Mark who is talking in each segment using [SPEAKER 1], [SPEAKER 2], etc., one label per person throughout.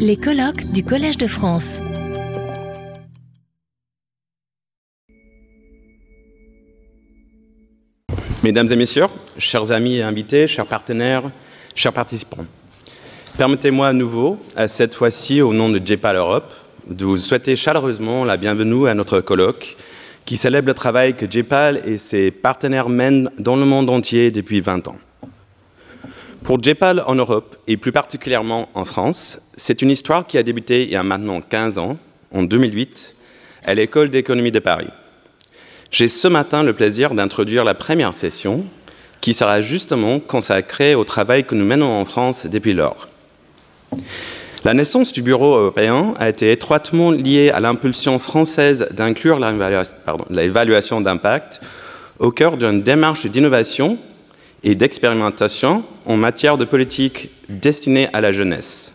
[SPEAKER 1] Les colloques du Collège de France.
[SPEAKER 2] Mesdames et messieurs, chers amis et invités, chers partenaires, chers participants, permettez-moi à nouveau, à cette fois-ci au nom de JPAL Europe, de vous souhaiter chaleureusement la bienvenue à notre colloque qui célèbre le travail que JPAL et ses partenaires mènent dans le monde entier depuis 20 ans. Pour JPAL en Europe et plus particulièrement en France, c'est une histoire qui a débuté il y a maintenant 15 ans, en 2008, à l'École d'économie de Paris. J'ai ce matin le plaisir d'introduire la première session qui sera justement consacrée au travail que nous menons en France depuis lors. La naissance du Bureau européen a été étroitement liée à l'impulsion française d'inclure l'évaluation d'impact au cœur d'une démarche d'innovation et d'expérimentation en matière de politique destinée à la jeunesse.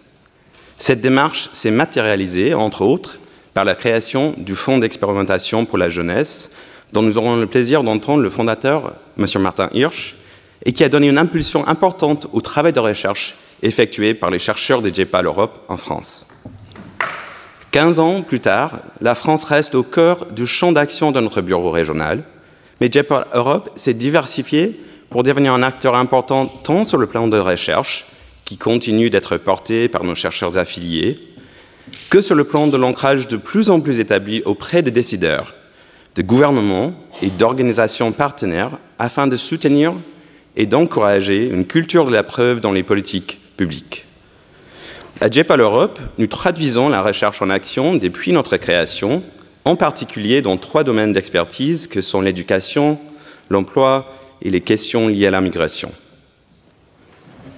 [SPEAKER 2] Cette démarche s'est matérialisée, entre autres, par la création du Fonds d'expérimentation pour la jeunesse, dont nous aurons le plaisir d'entendre le fondateur, M. Martin Hirsch, et qui a donné une impulsion importante au travail de recherche effectué par les chercheurs de JPAL Europe en France. Quinze ans plus tard, la France reste au cœur du champ d'action de notre bureau régional, mais JPAL Europe s'est diversifié pour devenir un acteur important tant sur le plan de recherche, qui continue d'être porté par nos chercheurs affiliés, que sur le plan de l'ancrage de plus en plus établi auprès des décideurs, de gouvernements et d'organisations partenaires afin de soutenir et d'encourager une culture de la preuve dans les politiques publiques. À JPAL Europe, nous traduisons la recherche en action depuis notre création, en particulier dans trois domaines d'expertise que sont l'éducation, l'emploi et les questions liées à la migration.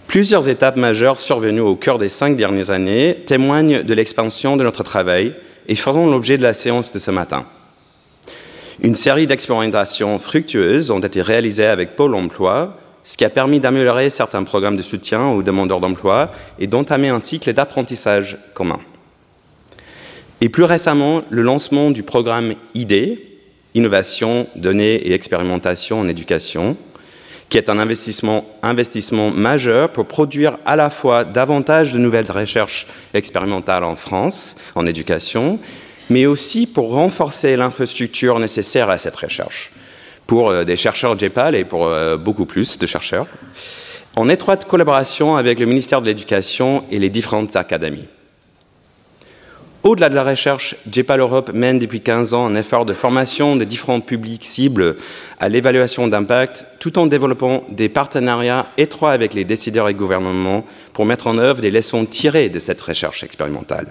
[SPEAKER 2] Plusieurs étapes majeures survenues au cœur des cinq dernières années témoignent de l'expansion de notre travail et feront l'objet de la séance de ce matin. Une série d'expérimentations fructueuses ont été réalisées avec Pôle emploi, ce qui a permis d'améliorer certains programmes de soutien aux demandeurs d'emploi et d'entamer un cycle d'apprentissage commun. Et plus récemment, le lancement du programme ID, Innovation, Données et Expérimentation en éducation, qui est un investissement, investissement majeur pour produire à la fois davantage de nouvelles recherches expérimentales en France, en éducation, mais aussi pour renforcer l'infrastructure nécessaire à cette recherche, pour euh, des chercheurs JPAL et pour euh, beaucoup plus de chercheurs, en étroite collaboration avec le ministère de l'Éducation et les différentes académies. Au-delà de la recherche, JPAL Europe mène depuis 15 ans un effort de formation des différents publics cibles à l'évaluation d'impact, tout en développant des partenariats étroits avec les décideurs et gouvernements pour mettre en œuvre des leçons tirées de cette recherche expérimentale.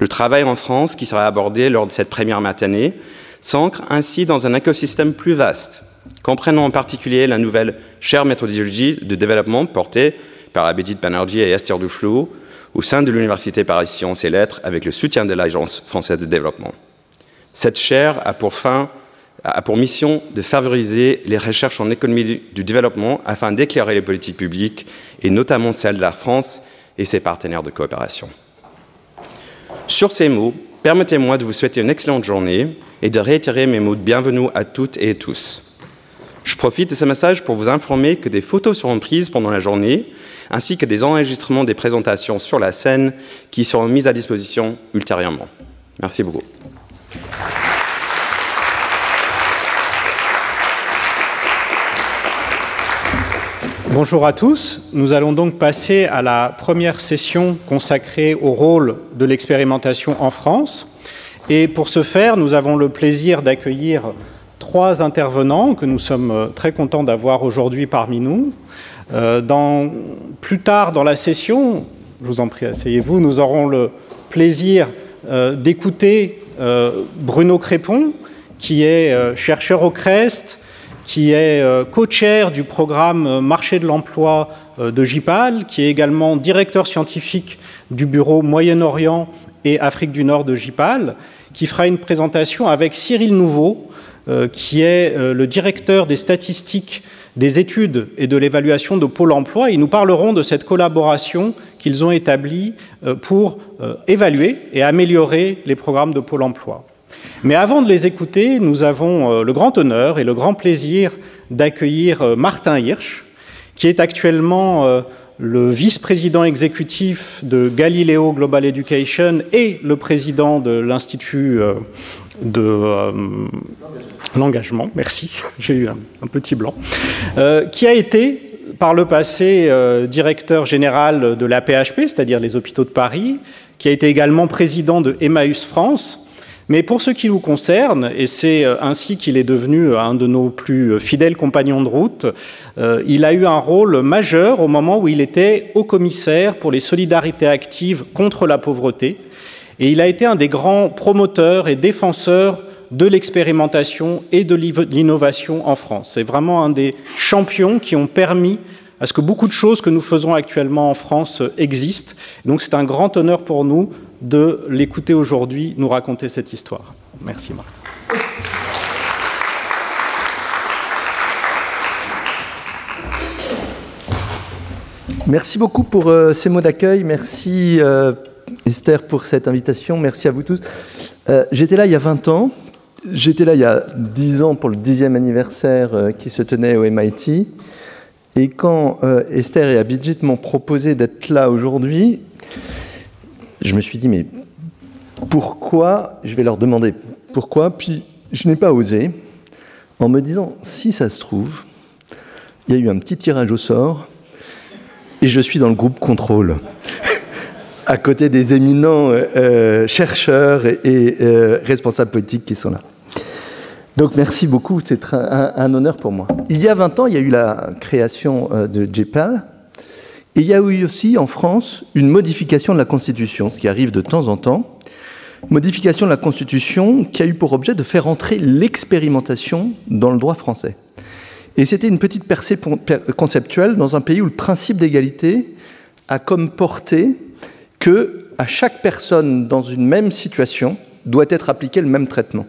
[SPEAKER 2] Le travail en France, qui sera abordé lors de cette première matinée, s'ancre ainsi dans un écosystème plus vaste, comprenant en particulier la nouvelle chaire méthodologie de développement portée par Abhijit Banerjee et Esther Duflo, au sein de l'Université Paris Sciences et Lettres avec le soutien de l'Agence française de développement. Cette chaire a pour, fin, a pour mission de favoriser les recherches en économie du développement afin d'éclairer les politiques publiques et notamment celles de la France et ses partenaires de coopération. Sur ces mots, permettez-moi de vous souhaiter une excellente journée et de réitérer mes mots de bienvenue à toutes et tous. Je profite de ce message pour vous informer que des photos seront prises pendant la journée ainsi que des enregistrements des présentations sur la scène qui seront mises à disposition ultérieurement. Merci beaucoup.
[SPEAKER 3] Bonjour à tous. Nous allons donc passer à la première session consacrée au rôle de l'expérimentation en France. Et pour ce faire, nous avons le plaisir d'accueillir trois intervenants que nous sommes très contents d'avoir aujourd'hui parmi nous. Euh, plus tard dans la session, je vous en prie, asseyez-vous, nous aurons le plaisir euh, d'écouter euh, Bruno Crépon, qui est chercheur au CREST, qui est co-chair du programme Marché de l'emploi de JIPAL, qui est également directeur scientifique du bureau Moyen-Orient et Afrique du Nord de JIPAL, qui fera une présentation avec Cyril Nouveau, qui est le directeur des statistiques des études et de l'évaluation de Pôle emploi. Ils nous parleront de cette collaboration qu'ils ont établie euh, pour euh, évaluer et améliorer les programmes de Pôle emploi. Mais avant de les écouter, nous avons euh, le grand honneur et le grand plaisir d'accueillir Martin Hirsch, qui est actuellement le vice-président exécutif de Galileo Global Education et le président de l'Institut euh, de euh, l'engagement, merci, j'ai eu un, petit blanc, euh, qui a été par le passé directeur général de la PHP, c'est-à-dire les hôpitaux de Paris, qui a été également président de Emmaüs France, mais pour ce qui nous concerne, et c'est euh, ainsi qu'il est devenu euh, un de nos plus euh, fidèles compagnons de route, il a eu un rôle majeur au moment où il était haut commissaire pour les solidarités actives contre la pauvreté. Et il a été un des grands promoteurs et défenseurs de l'expérimentation et de l'innovation en France. C'est vraiment un des champions qui ont permis à ce que beaucoup de choses que nous faisons actuellement en France existent. Donc c'est un grand honneur pour nous de l'écouter aujourd'hui nous raconter cette histoire. Merci Marc.
[SPEAKER 4] Merci beaucoup pour euh, ces mots d'accueil. Merci euh, Esther pour cette invitation. Merci à vous tous. Euh, j'étais là il y a 20 ans. J'étais là il y a 10 ans pour le dixième anniversaire qui se tenait au MIT. Et quand Esther et Abidjit m'ont proposé d'être là aujourd'hui, je me suis dit, mais pourquoi Je vais leur demander pourquoi, puis je n'ai pas osé, en me disant, si ça se trouve, il y a eu un petit tirage au sort, et je suis dans le groupe contrôle, à côté des éminents euh, euh, chercheurs et, euh, responsables politiques qui sont là. Donc merci beaucoup, c'est un, un, honneur pour moi. Il y a 20 ans, il y a eu la création de JPAL, et il y a eu aussi en France une modification de la Constitution, ce qui arrive de temps en temps. Modification de la Constitution qui a eu pour objet de faire entrer l'expérimentation dans le droit français. Et c'était une petite percée conceptuelle dans un pays où le principe d'égalité a comme portée que à chaque personne dans une même situation doit être appliqué le même traitement.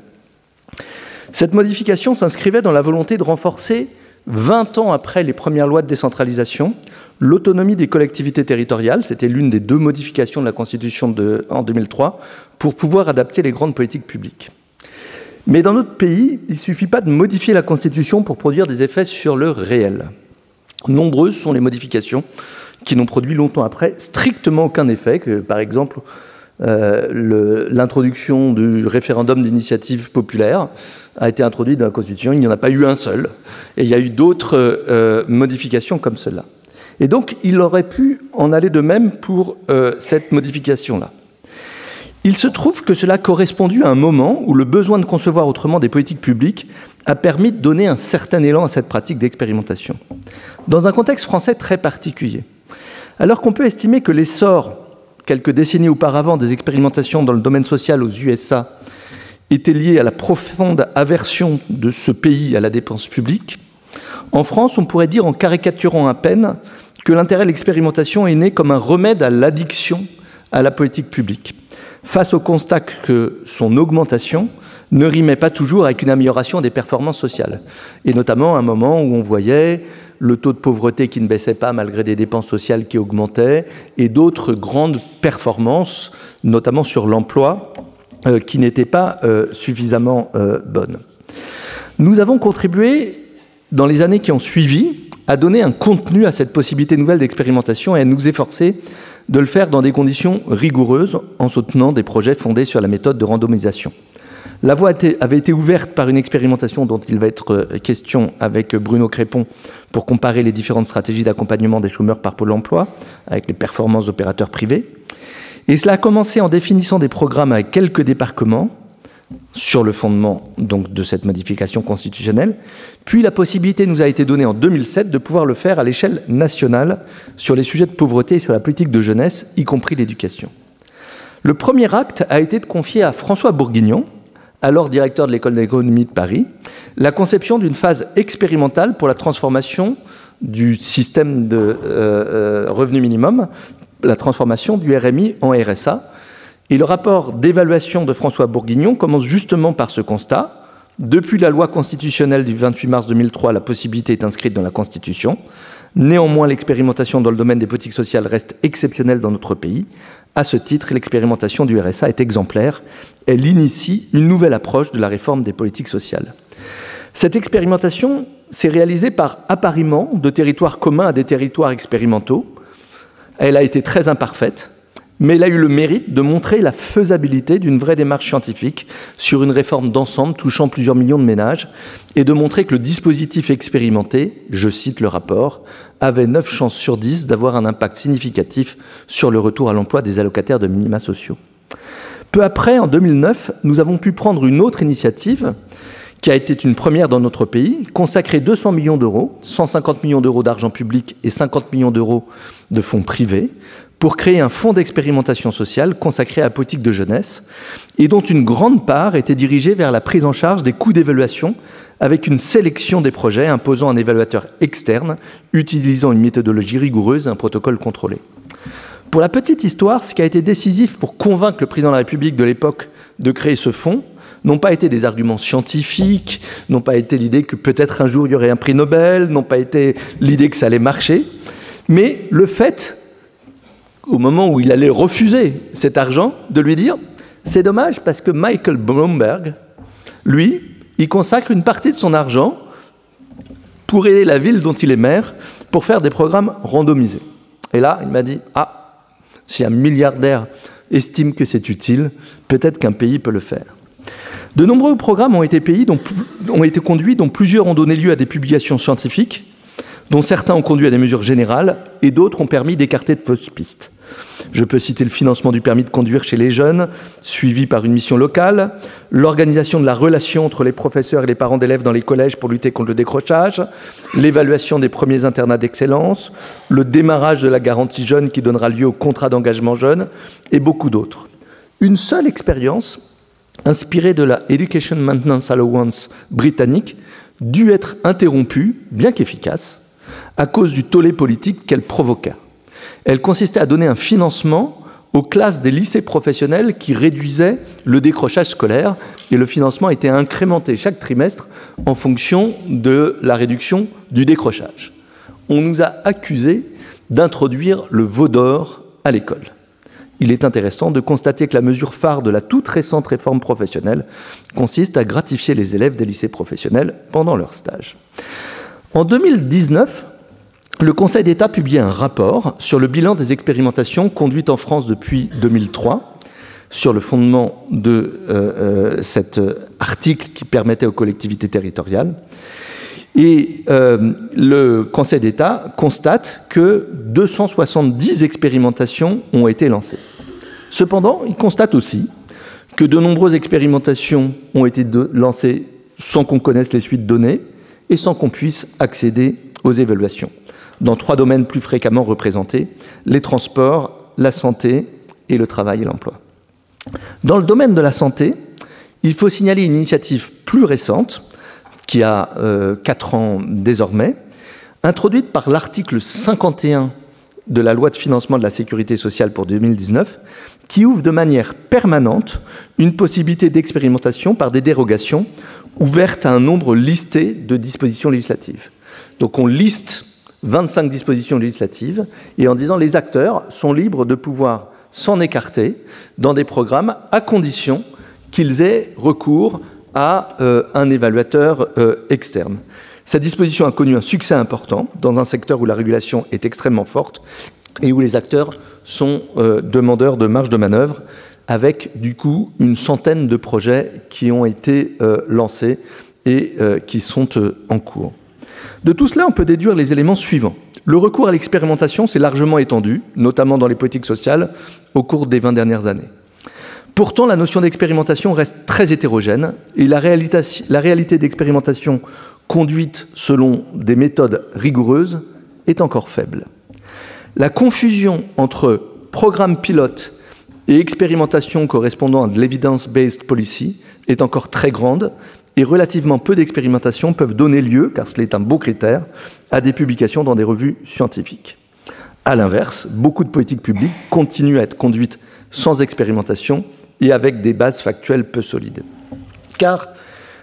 [SPEAKER 4] Cette modification s'inscrivait dans la volonté de renforcer, 20 ans après les premières lois de décentralisation, l'autonomie des collectivités territoriales, c'était l'une des deux modifications de la Constitution en 2003, pour pouvoir adapter les grandes politiques publiques. Mais dans notre pays, il ne suffit pas de modifier la Constitution pour produire des effets sur le réel. Nombreuses sont les modifications qui n'ont produit longtemps après strictement aucun effet, que par exemple euh, l'introduction du référendum d'initiative populaire a été introduite dans la Constitution, il n'y en a pas eu un seul, et il y a eu d'autres euh, modifications comme cela. Et donc, il aurait pu en aller de même pour euh, cette modification-là. Il se trouve que cela correspondu à un moment où le besoin de concevoir autrement des politiques publiques a permis de donner un certain élan à cette pratique d'expérimentation. Dans un contexte français très particulier, alors qu'on peut estimer que l'essor, quelques décennies auparavant, des expérimentations dans le domaine social aux USA était lié à la profonde aversion de ce pays à la dépense publique, en France, on pourrait dire, en caricaturant à peine, que l'intérêt de l'expérimentation est né comme un remède à l'addiction à la politique publique, face au constat que son augmentation ne rimait pas toujours avec une amélioration des performances sociales, et notamment à un moment où on voyait le taux de pauvreté qui ne baissait pas malgré des dépenses sociales qui augmentaient, et d'autres grandes performances, notamment sur l'emploi, euh, qui n'étaient pas euh, suffisamment euh, bonnes. Nous avons contribué, dans les années qui ont suivi, à donner un contenu à cette possibilité nouvelle d'expérimentation et à nous efforcer de le faire dans des conditions rigoureuses en soutenant des projets fondés sur la méthode de randomisation. La voie avait été ouverte par une expérimentation dont il va être euh, question avec Bruno Crépon pour comparer les différentes stratégies d'accompagnement des chômeurs par Pôle emploi avec les performances d'opérateurs privés. Et cela a commencé en définissant des programmes avec quelques débarquements, sur le fondement donc de cette modification constitutionnelle. Puis la possibilité nous a été donnée en 2007 de pouvoir le faire à l'échelle nationale sur les sujets de pauvreté et sur la politique de jeunesse, y compris l'éducation. Le premier acte a été de confier à François Bourguignon, alors directeur de l'école d'économie de Paris, la conception d'une phase expérimentale pour la transformation du système de euh, euh, revenu minimum, la transformation du RMI en RSA, et le rapport d'évaluation de François Bourguignon commence justement par ce constat. Depuis la loi constitutionnelle du 28 mars 2003, la possibilité est inscrite dans la Constitution. Néanmoins, l'expérimentation dans le domaine des politiques sociales reste exceptionnelle dans notre pays. À ce titre, l'expérimentation du RSA est exemplaire. Elle initie une nouvelle approche de la réforme des politiques sociales. Cette expérimentation s'est réalisée par appariement de territoires communs à des territoires expérimentaux, Elle a été très imparfaite, mais elle a eu le mérite de montrer la faisabilité d'une vraie démarche scientifique sur une réforme d'ensemble touchant plusieurs millions de ménages et de montrer que le dispositif expérimenté, je cite le rapport, avait 9 chances sur 10 d'avoir un impact significatif sur le retour à l'emploi des allocataires de minima sociaux. Peu après, en 2009, nous avons pu prendre une autre initiative qui a été une première dans notre pays, consacrer 200 millions d'euros, 150 millions d'euros d'argent public et 50 millions d'euros de fonds privés, pour créer un fonds d'expérimentation sociale consacré à la politique de jeunesse, et dont une grande part était dirigée vers la prise en charge des coûts d'évaluation, avec une sélection des projets imposant un évaluateur externe, utilisant une méthodologie rigoureuse et un protocole contrôlé. Pour la petite histoire, ce qui a été décisif pour convaincre le président de la République de l'époque de créer ce fonds, n'ont pas été des arguments scientifiques, n'ont pas été l'idée que peut-être un jour il y aurait un prix Nobel, n'ont pas été l'idée que ça allait marcher, mais le fait, au moment où il allait refuser cet argent, de lui dire c'est dommage parce que Michael Bloomberg, lui, il consacre une partie de son argent pour aider la ville dont il est maire pour faire des programmes randomisés. Et là, il m'a dit ah, si un milliardaire estime que c'est utile, peut-être qu'un pays peut le faire. De nombreux programmes ont été, dont, ont été conduits, dont plusieurs ont donné lieu à des publications scientifiques, dont certains ont conduit à des mesures générales et d'autres ont permis d'écarter de fausses pistes. Je peux citer le financement du permis de conduire chez les jeunes, suivi par une mission locale, l'organisation de la relation entre les professeurs et les parents d'élèves dans les collèges pour lutter contre le décrochage, l'évaluation des premiers internats d'excellence, le démarrage de la garantie jeune qui donnera lieu au contrat d'engagement jeune, et beaucoup d'autres. Une seule expérience inspirée de la Education Maintenance Allowance britannique, dut être interrompue, bien qu'efficace, à cause du tollé politique qu'elle provoqua. Elle consistait à donner un financement aux classes des lycées professionnels qui réduisaient le décrochage scolaire et le financement était incrémenté chaque trimestre en fonction de la réduction du décrochage. On nous a accusés d'introduire le veau d'or à l'école il est intéressant de constater que la mesure phare de la toute récente réforme professionnelle consiste à gratifier les élèves des lycées professionnels pendant leur stage. En 2019, le Conseil d'État publiait un rapport sur le bilan des expérimentations conduites en France depuis 2003 sur le fondement de euh, euh, cet article qui permettait aux collectivités territoriales. Et euh, le Conseil d'État constate que 270 expérimentations ont été lancées. Cependant, il constate aussi que de nombreuses expérimentations ont été lancées sans qu'on connaisse les suites données et sans qu'on puisse accéder aux évaluations, dans trois domaines plus fréquemment représentés, les transports, la santé et le travail et l'emploi. Dans le domaine de la santé, il faut signaler une initiative plus récente, qui a euh, quatre ans désormais, introduite par l'article 51 de la loi de financement de la sécurité sociale pour 2019, qui ouvre de manière permanente une possibilité d'expérimentation par des dérogations ouvertes à un nombre listé de dispositions législatives. Donc on liste 25 dispositions législatives et en disant les acteurs sont libres de pouvoir s'en écarter dans des programmes à condition qu'ils aient recours à euh, un évaluateur euh, externe. Cette disposition a connu un succès important dans un secteur où la régulation est extrêmement forte et où les acteurs sont euh, demandeurs de marge de manœuvre, avec du coup une centaine de projets qui ont été euh, lancés et euh, qui sont en cours. De tout cela, on peut déduire les éléments suivants. Le recours à l'expérimentation s'est largement étendu, notamment dans les politiques sociales, au cours des 20 dernières années. Pourtant, la notion d'expérimentation reste très hétérogène et la réalité, la réalité d'expérimentation conduite selon des méthodes rigoureuses est encore faible. La confusion entre programme pilote et expérimentation correspondant à de l'evidence-based policy est encore très grande et relativement peu d'expérimentations peuvent donner lieu, car cela est un beau critère, à des publications dans des revues scientifiques. A l'inverse, beaucoup de politiques publiques continuent à être conduites sans expérimentation et avec des bases factuelles peu solides. Car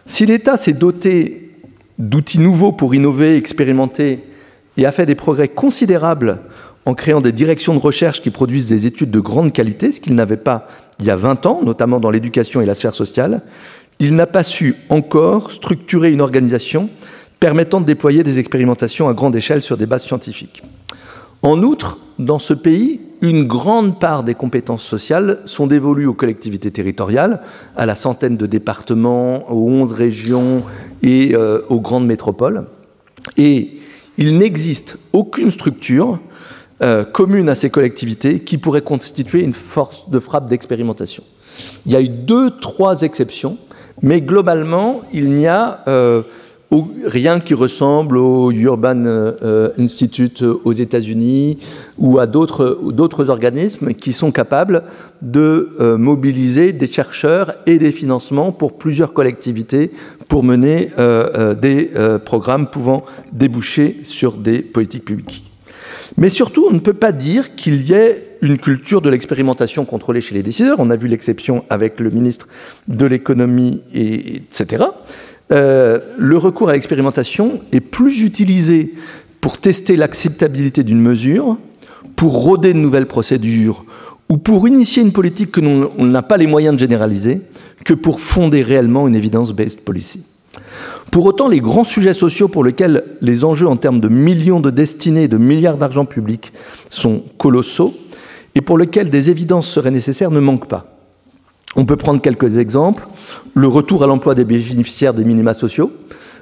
[SPEAKER 4] si l'État s'est doté d'outils nouveaux pour innover, expérimenter et a fait des progrès considérables en créant des directions de recherche qui produisent des études de grande qualité, ce qu'il n'avait pas il y a 20 ans, notamment dans l'éducation et la sphère sociale, il n'a pas su encore structurer une organisation permettant de déployer des expérimentations à grande échelle sur des bases scientifiques. En outre, dans ce pays, une grande part des compétences sociales sont dévolues aux collectivités territoriales, à la centaine de départements, aux 11 régions et euh, aux grandes métropoles. Et il n'existe aucune structure euh, commune à ces collectivités qui pourrait constituer une force de frappe d'expérimentation. Il y a eu deux, trois exceptions, mais globalement, il n'y a euh, rien qui ressemble au Urban euh, Institute aux États-Unis ou à d'autres organismes qui sont capables de euh, mobiliser des chercheurs et des financements pour plusieurs collectivités pour mener des programmes pouvant déboucher sur des politiques publiques. Mais surtout, on ne peut pas dire qu'il y ait une culture de l'expérimentation contrôlée chez les décideurs. On a vu l'exception avec le ministre de l'économie, etc. Euh, le recours à l'expérimentation est plus utilisé pour tester l'acceptabilité d'une mesure, pour roder de nouvelles procédures ou pour initier une politique que l'on n'a pas les moyens de généraliser, que pour fonder réellement une evidence-based policy. Pour autant, les grands sujets sociaux pour lesquels les enjeux en termes de millions de destinées et de milliards d'argent public sont colossaux et pour lesquels des évidences seraient nécessaires ne manquent pas. On peut prendre quelques exemples. Le retour à l'emploi des bénéficiaires des minima sociaux,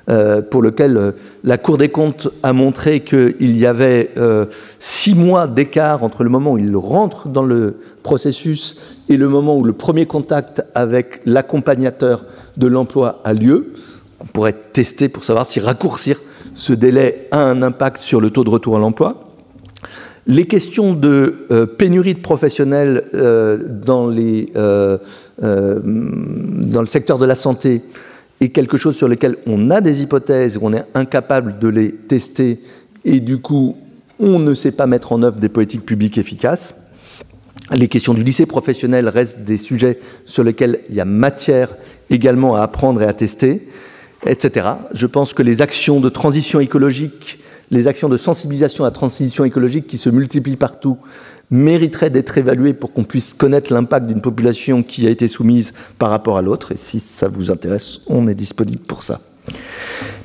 [SPEAKER 4] euh, pour lequel euh, la Cour des comptes a montré qu'il y avait euh, six mois d'écart entre le moment où ils rentrent dans le processus et le moment où le premier contact avec l'accompagnateur de l'emploi a lieu. On pourrait tester pour savoir si raccourcir ce délai a un impact sur le taux de retour à l'emploi. Les questions de euh, pénurie de professionnels euh, dans, euh, dans le secteur de la santé est quelque chose sur lequel on a des hypothèses, on est incapable de les tester et du coup on ne sait pas mettre en œuvre des politiques publiques efficaces. Les questions du lycée professionnel restent des sujets sur lesquels il y a matière également à apprendre et à tester, etc. Je pense que les actions de transition écologique les actions de sensibilisation à la transition écologique qui se multiplient partout mériteraient d'être évaluées pour qu'on puisse connaître l'impact d'une population qui a été soumise par rapport à l'autre. Et si ça vous intéresse, on est disponible pour ça.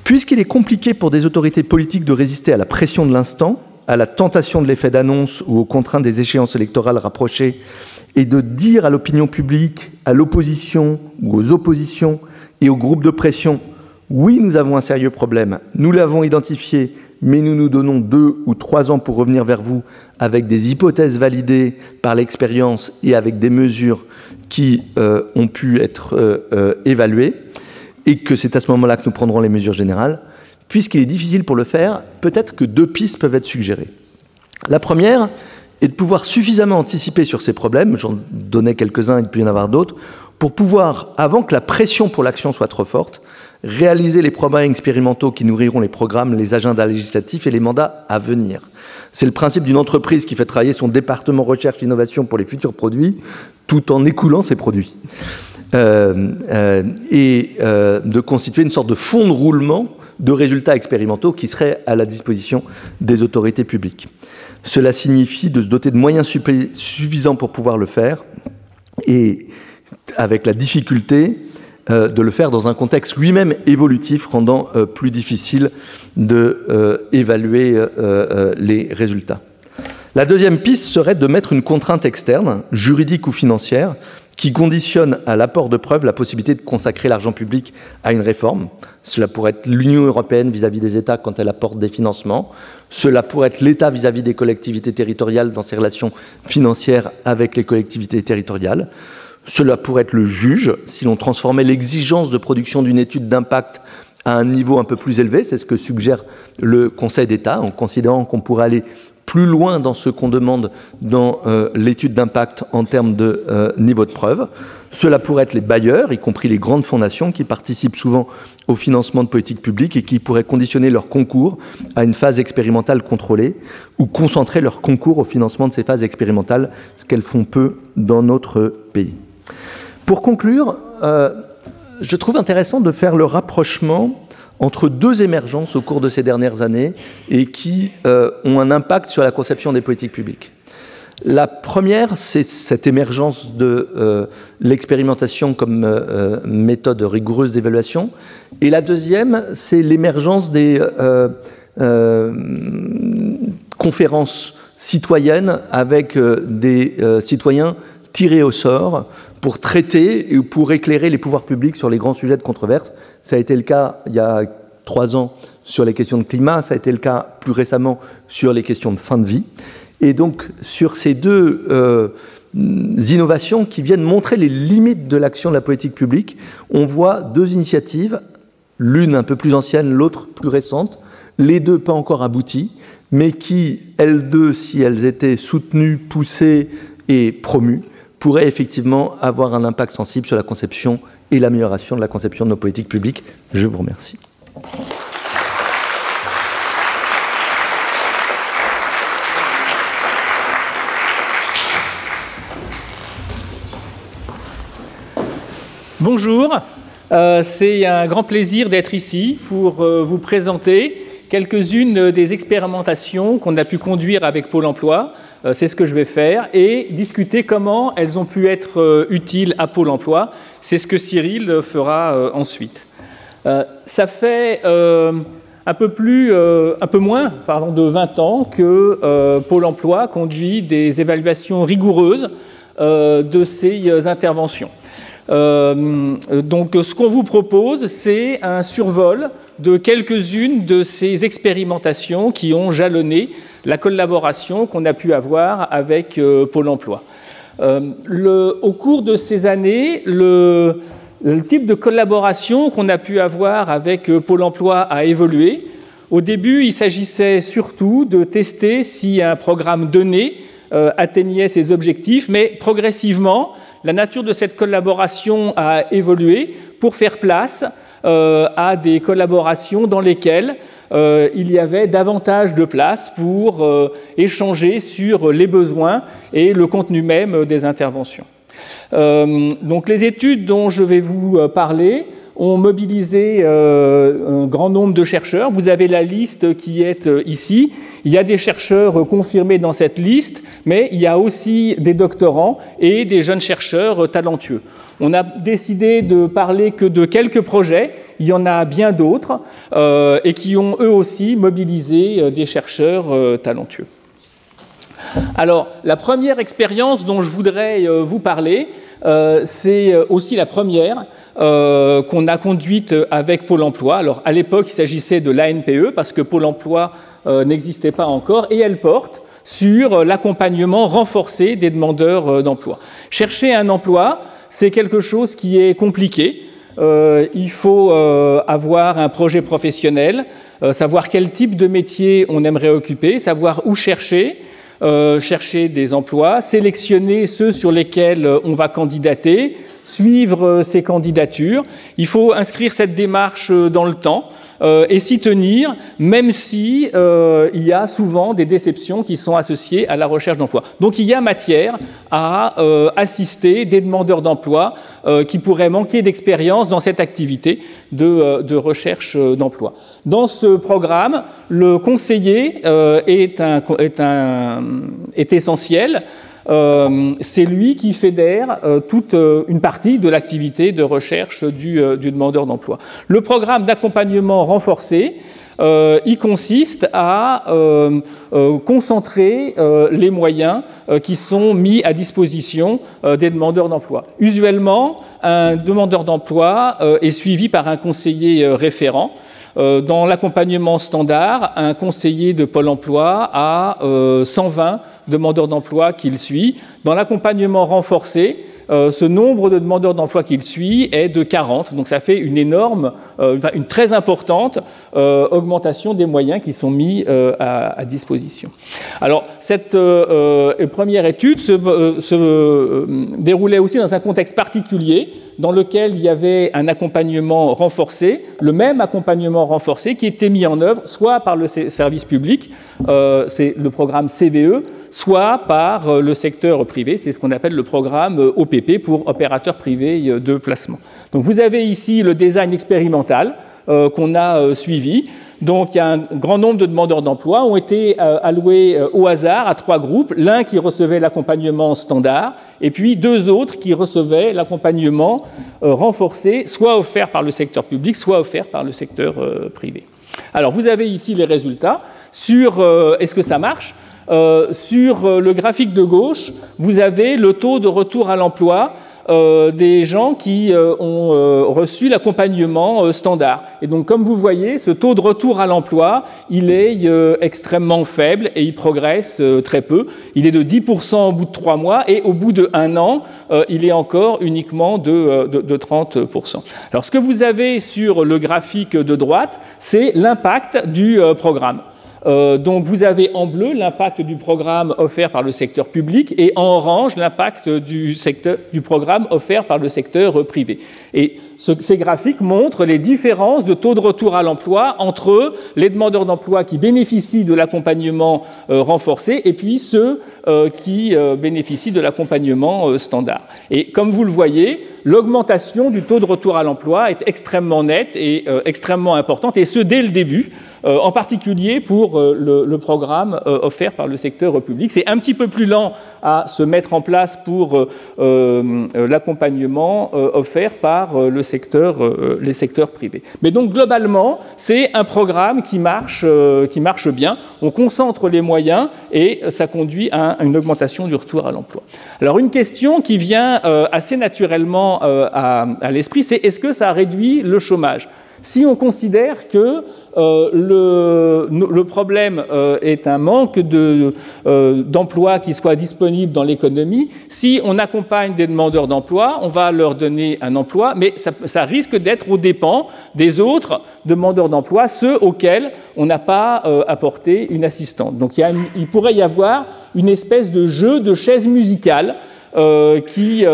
[SPEAKER 4] Puisqu'il est compliqué pour des autorités politiques de résister à la pression de l'instant, à la tentation de l'effet d'annonce ou aux contraintes des échéances électorales rapprochées, et de dire à l'opinion publique, à l'opposition ou aux oppositions et aux groupes de pression oui, nous avons un sérieux problème, nous l'avons identifié, mais nous nous donnons deux ou trois ans pour revenir vers vous avec des hypothèses validées par l'expérience et avec des mesures qui euh, ont pu être euh, euh, évaluées, et que c'est à ce moment-là que nous prendrons les mesures générales. Puisqu'il est difficile pour le faire, peut-être que deux pistes peuvent être suggérées. La première est de pouvoir suffisamment anticiper sur ces problèmes, j'en donnais quelques-uns, il peut y en avoir d'autres, pour pouvoir, avant que la pression pour l'action soit trop forte, réaliser les programmes expérimentaux qui nourriront les programmes, les agendas législatifs et les mandats à venir. C'est le principe d'une entreprise qui fait travailler son département recherche et innovation pour les futurs produits, tout en écoulant ses produits. Euh, euh, et euh, de constituer une sorte de fonds de roulement de résultats expérimentaux qui seraient à la disposition des autorités publiques. Cela signifie de se doter de moyens suffisants pour pouvoir le faire, et avec la difficulté euh, de le faire dans un contexte lui-même évolutif, rendant euh, plus difficile d'évaluer euh, les résultats. La deuxième piste serait de mettre une contrainte externe, juridique ou financière, qui conditionne à l'apport de preuves la possibilité de consacrer l'argent public à une réforme. Cela pourrait être l'Union européenne vis-à-vis des États quand elle apporte des financements. Cela pourrait être l'État vis-à-vis des collectivités territoriales dans ses relations financières avec les collectivités territoriales. Cela pourrait être le juge si l'on transformait l'exigence de production d'une étude d'impact à un niveau un peu plus élevé. C'est ce que suggère le Conseil d'État en considérant qu'on pourrait aller plus loin dans ce qu'on demande dans euh, l'étude d'impact en termes de euh, niveau de preuve. Cela pourrait être les bailleurs, y compris les grandes fondations, qui participent souvent au financement de politiques publiques et qui pourraient conditionner leur concours à une phase expérimentale contrôlée ou concentrer leur concours au financement de ces phases expérimentales, ce qu'elles font peu dans notre pays. Pour conclure, euh, je trouve intéressant de faire le rapprochement entre deux émergences au cours de ces dernières années et qui euh, ont un impact sur la conception des politiques publiques. La première, c'est cette émergence de euh, l'expérimentation comme méthode rigoureuse d'évaluation. Et la deuxième, c'est l'émergence des conférences citoyenne avec des citoyens tirés au sort pour traiter et pour éclairer les pouvoirs publics sur les grands sujets de controverse. Ça a été le cas il y a trois ans sur les questions de climat, ça a été le cas plus récemment sur les questions de fin de vie. Et donc sur ces deux euh, innovations qui viennent montrer les limites de l'action de la politique publique, on voit deux initiatives, l'une un peu plus ancienne, l'autre plus récente, les deux pas encore abouties, mais qui, elles deux, si elles étaient soutenues, poussées et promues, pourrait effectivement avoir un impact sensible sur la conception et l'amélioration de la conception de nos politiques publiques. Je vous remercie.
[SPEAKER 5] Bonjour, euh, c'est un grand plaisir d'être ici pour euh, vous présenter quelques-unes des expérimentations qu'on a pu conduire avec Pôle Emploi c'est ce que je vais faire, et discuter comment elles ont pu être euh, utiles à Pôle Emploi. C'est ce que Cyril fera euh, ensuite. ça fait un peu, moins de 20 ans que Pôle Emploi conduit des évaluations rigoureuses de ces interventions. Donc ce qu'on vous propose, c'est un survol de quelques-unes de ces expérimentations qui ont jalonné la collaboration qu'on a pu avoir avec euh, Pôle Emploi. Euh, au cours de ces années, le, type de collaboration qu'on a pu avoir avec euh, Pôle Emploi a évolué. Au début, il s'agissait surtout de tester si un programme donné atteignait ses objectifs, mais progressivement, la nature de cette collaboration a évolué pour faire place à des collaborations dans lesquelles euh, il y avait davantage de place pour euh, échanger sur les besoins et le contenu même des interventions. Euh, donc les études dont je vais vous parler ont mobilisé un grand nombre de chercheurs. Vous avez la liste qui est ici. Il y a des chercheurs confirmés dans cette liste, mais il y a aussi des doctorants et des jeunes chercheurs talentueux. On a décidé de parler que de quelques projets il y en a bien d'autres euh, et qui ont eux aussi mobilisé euh, des chercheurs euh, talentueux. Alors, la première expérience dont je voudrais vous parler, c'est aussi la première qu'on a conduite avec Pôle emploi. Alors, à l'époque, il s'agissait de l'ANPE parce que Pôle emploi n'existait pas encore et elle porte sur l'accompagnement renforcé des demandeurs d'emploi. Chercher un emploi, c'est quelque chose qui est compliqué. Euh, il faut euh, avoir un projet professionnel, euh, savoir quel type de métier on aimerait occuper, savoir où chercher, chercher des emplois, sélectionner ceux sur lesquels on va candidater, suivre ces candidatures. Il faut inscrire cette démarche dans le temps. Euh, et s'y tenir, même si euh, il y a souvent des déceptions qui sont associées à la recherche d'emploi. Donc il y a matière à euh, assister des demandeurs d'emploi qui pourraient manquer d'expérience dans cette activité de, recherche d'emploi. Dans ce programme, le conseiller est essentiel. Euh, c'est lui qui fédère euh, toute euh, une partie de l'activité de recherche du, demandeur d'emploi. Le programme d'accompagnement renforcé, il consiste à concentrer les moyens qui sont mis à disposition des demandeurs d'emploi. Usuellement, un demandeur d'emploi est suivi par un conseiller référent. Dans l'accompagnement standard, un conseiller de Pôle emploi a 120 demandeurs d'emploi qu'il suit. Dans l'accompagnement renforcé, euh, ce nombre de demandeurs d'emploi qu'il suit est de 40. Donc ça fait une énorme, euh, une très importante euh, augmentation des moyens qui sont mis à, disposition. Alors cette première étude se, se déroulait aussi dans un contexte particulier dans lequel il y avait un accompagnement renforcé, le même accompagnement renforcé qui était mis en œuvre soit par le service public, c'est le programme CVE, soit par euh, le secteur privé. C'est ce qu'on appelle le programme euh, OPP pour opérateur privé euh, de placement. Donc vous avez ici le design expérimental qu'on a suivi. Donc il y a un grand nombre de demandeurs d'emploi ont été alloués au hasard à trois groupes. L'un qui recevait l'accompagnement standard et puis deux autres qui recevaient l'accompagnement renforcé, soit offert par le secteur public, soit offert par le secteur privé. Alors vous avez ici les résultats sur est-ce que ça marche? Sur le graphique de gauche, vous avez le taux de retour à l'emploi euh, des gens qui euh, ont euh, reçu l'accompagnement standard. Et donc, comme vous voyez, ce taux de retour à l'emploi, il est extrêmement faible et il progresse très peu. Il est de 10% au bout de trois mois et au bout de an, il est encore uniquement de, de 30%. Alors, ce que vous avez sur le graphique de droite, c'est l'impact du programme. Euh, donc vous avez en bleu l'impact du programme offert par le secteur public et en orange l'impact du, programme offert par le secteur privé. Et ces graphiques montrent les différences de taux de retour à l'emploi entre les demandeurs d'emploi qui bénéficient de l'accompagnement euh, renforcé et puis ceux euh, qui bénéficient de l'accompagnement standard. Et comme vous le voyez, l'augmentation du taux de retour à l'emploi est extrêmement nette et extrêmement importante, et ce dès le début. Euh, en particulier pour euh, le, programme euh, offert par le secteur public. C'est un petit peu plus lent à se mettre en place pour l'accompagnement offert par le secteur, les secteurs privés. Mais donc globalement, c'est un programme qui marche, bien. On concentre les moyens et ça conduit à une augmentation du retour à l'emploi. Alors une question qui vient assez naturellement à, à l'esprit, c'est est-ce que ça réduit le chômage? Si on considère que euh, le, problème euh, est un manque euh, d'emplois qui soient disponibles dans l'économie, si on accompagne des demandeurs d'emploi, on va leur donner un emploi, mais ça, risque d'être aux dépens des autres demandeurs d'emploi, ceux auxquels on n'a pas apporté une assistante. Donc il, il, pourrait y avoir une espèce de jeu de chaises musicales qui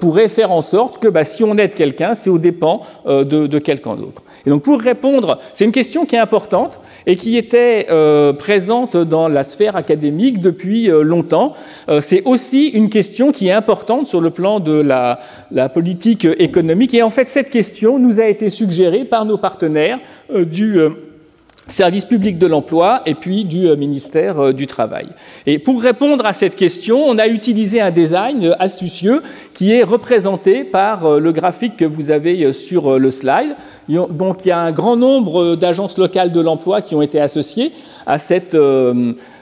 [SPEAKER 5] pourrait faire en sorte que bah, si on aide quelqu'un, c'est au dépens euh, de, quelqu'un d'autre. Et donc pour répondre, c'est une question qui est importante et qui était euh, présente dans la sphère académique depuis longtemps. c'est aussi une question qui est importante sur le plan de la, la, politique économique. Et en fait, cette question nous a été suggérée par nos partenaires du service public de l'emploi et puis du euh, ministère euh, du Travail. Et pour répondre à cette question, on a utilisé un design euh, astucieux qui est représenté par le graphique que vous avez sur le slide. Donc il y a un grand nombre d'agences locales de l'emploi qui ont été associées à cette,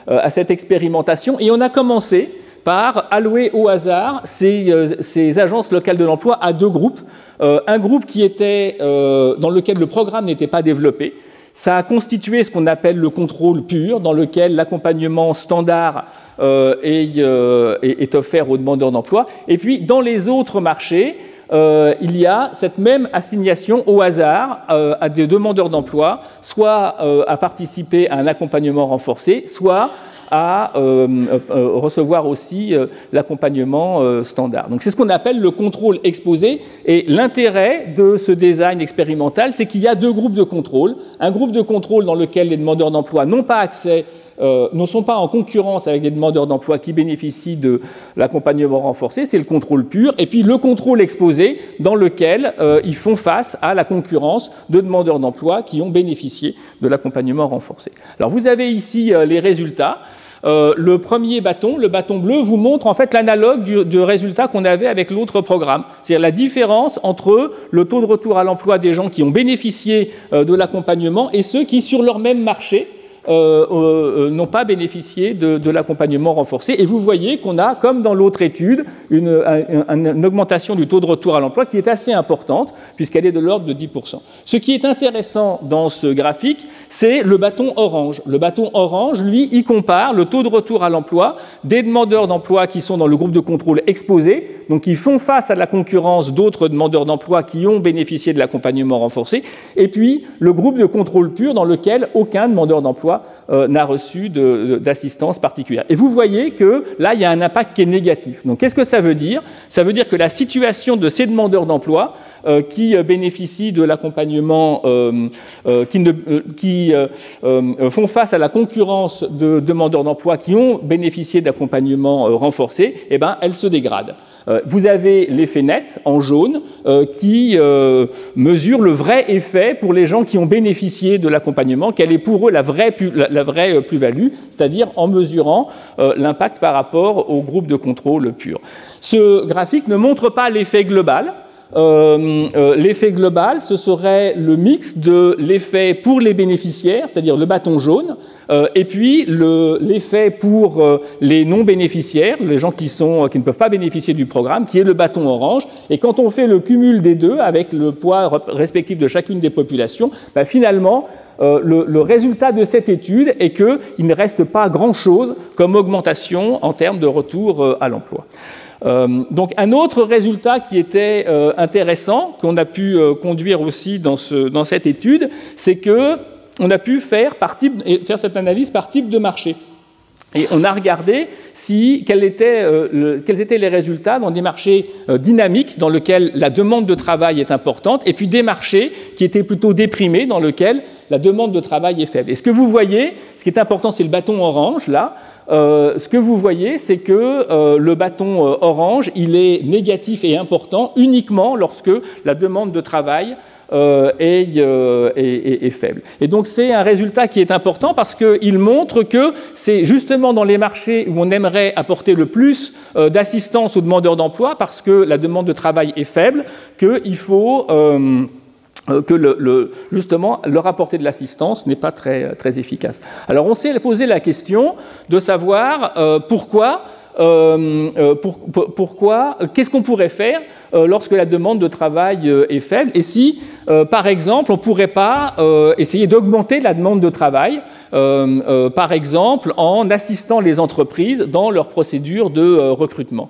[SPEAKER 5] à cette expérimentation et on a commencé par allouer au hasard ces, ces agences locales de l'emploi à deux groupes. un groupe qui était, dans lequel le programme n'était pas développé, ça a constitué ce qu'on appelle le contrôle pur, dans lequel l'accompagnement standard euh, euh, est, offert aux demandeurs d'emploi. Et puis, dans les autres marchés, euh, il y a cette même assignation au hasard à des demandeurs d'emploi, soit à participer à un accompagnement renforcé, soit à euh, euh, recevoir aussi euh, l'accompagnement standard. Donc c'est ce qu'on appelle le contrôle exposé. Et l'intérêt de ce design expérimental, c'est qu'il y a deux groupes de contrôle. Un groupe de contrôle dans lequel les demandeurs d'emploi n'ont pas accès ne sont pas en concurrence avec les demandeurs d'emploi qui bénéficient de l'accompagnement renforcé, c'est le contrôle pur, et puis le contrôle exposé dans lequel ils font face à la concurrence de demandeurs d'emploi qui ont bénéficié de l'accompagnement renforcé. Alors vous avez ici les résultats. Euh, le premier bâton, le bâton bleu, vous montre en fait l'analogue du, résultat qu'on avait avec l'autre programme. C'est-à-dire la différence entre le taux de retour à l'emploi des gens qui ont bénéficié euh, de l'accompagnement et ceux qui, sur leur même marché, euh, euh, n'ont pas bénéficié de, l'accompagnement renforcé. Et vous voyez qu'on a, comme dans l'autre étude, une, une, augmentation du taux de retour à l'emploi qui est assez importante, puisqu'elle est de l'ordre de 10%. Ce qui est intéressant dans ce graphique, c'est le bâton orange. Le bâton orange, lui, y compare le taux de retour à l'emploi des demandeurs d'emploi qui sont dans le groupe de contrôle exposé, donc qui font face à la concurrence d'autres demandeurs d'emploi qui ont bénéficié de l'accompagnement renforcé, et puis le groupe de contrôle pur dans lequel aucun demandeur d'emploi euh, n'a reçu d'assistance particulière. Et vous voyez que là, il y a un impact qui est négatif. Donc qu'est-ce que ça veut dire? Ça veut dire que la situation de ces demandeurs d'emploi euh, qui euh, bénéficient de l'accompagnement, qui, font face à la concurrence de demandeurs d'emploi qui ont bénéficié d'accompagnement renforcé, eh ben, elles se dégradent. Vous avez l'effet net en jaune qui mesure le vrai effet pour les gens qui ont bénéficié de l'accompagnement, quelle est pour eux la vraie la, vraie euh, plus-value, c'est-à-dire en mesurant euh, l'impact par rapport au groupe de contrôle pur. Ce graphique ne montre pas l'effet global. l'effet global, ce serait le mix de l'effet pour les bénéficiaires, c'est-à-dire le bâton jaune, et puis l'effet pour les non-bénéficiaires, les gens qui ne peuvent pas bénéficier du programme, qui est le bâton orange. Et quand on fait le cumul des deux, avec le poids respectif de chacune des populations, bah, finalement, euh, le, résultat de cette étude est qu'il ne reste pas grand-chose comme augmentation en termes de retour euh, à l'emploi. Euh, donc un autre résultat qui était intéressant, qu'on a pu conduire aussi dans, cette étude, c'est qu'on a pu faire cette analyse par type de marché. Et on a regardé euh, quels étaient les résultats dans des marchés euh, dynamiques dans lesquels la demande de travail est importante, et puis des marchés qui étaient plutôt déprimés dans lesquels la demande de travail est faible. Et ce que vous voyez, ce qui est important, c'est le bâton orange, là. Euh, ce que vous voyez, c'est que le bâton orange, il est négatif et important uniquement lorsque la demande de travail euh, euh, est, faible. Et donc c'est un résultat qui est important parce qu'il montre que c'est justement dans les marchés où on aimerait apporter le plus euh, d'assistance aux demandeurs d'emploi parce que la demande de travail est faible qu'il faut que le, justement leur apporter de l'assistance n'est pas très, très efficace. Alors on s'est posé la question de savoir pourquoi euh, euh, pourquoi Qu'est-ce qu'on pourrait faire euh, lorsque la demande de travail est faible Et si, par exemple, on ne pourrait pas essayer d'augmenter la demande de travail, par exemple, en assistant les entreprises dans leur procédure de recrutement?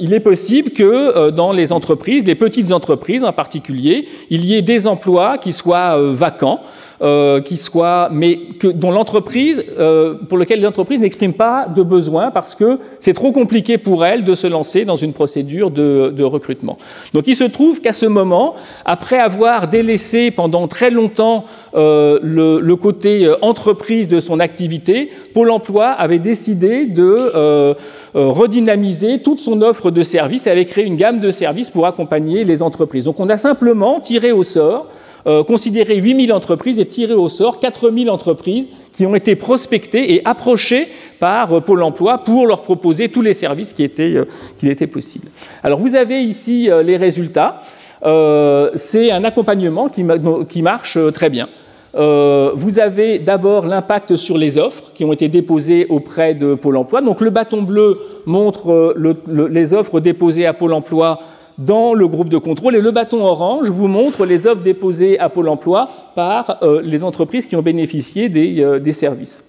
[SPEAKER 5] Il est possible que dans les entreprises, les petites entreprises en particulier, il y ait des emplois qui soient vacants. Euh, qui soit, mais que, dont l'entreprise, euh, pour lequel l'entreprise n'exprime pas de besoin parce que c'est trop compliqué pour elle de se lancer dans une procédure de, de recrutement. Donc il se trouve qu'à ce moment, après avoir délaissé pendant très longtemps euh, le, le, côté euh, entreprise de son activité, Pôle Emploi avait décidé de euh, redynamiser toute son offre de services et avait créé une gamme de services pour accompagner les entreprises. Donc on a simplement tiré au sort euh, considérer 8000 entreprises et tirer au sort 4000 entreprises qui ont été prospectées et approchées par euh, Pôle emploi pour leur proposer tous les services qui étaient, euh, qui étaient possibles. Alors vous avez ici les résultats. C'est un accompagnement qui marche très bien. vous avez d'abord l'impact sur les offres qui ont été déposées auprès de Pôle emploi. Donc le bâton bleu montre les offres déposées à Pôle emploi dans le groupe de contrôle. Et le bâton orange vous montre les offres déposées à Pôle emploi par euh, les entreprises qui ont bénéficié des, euh, services.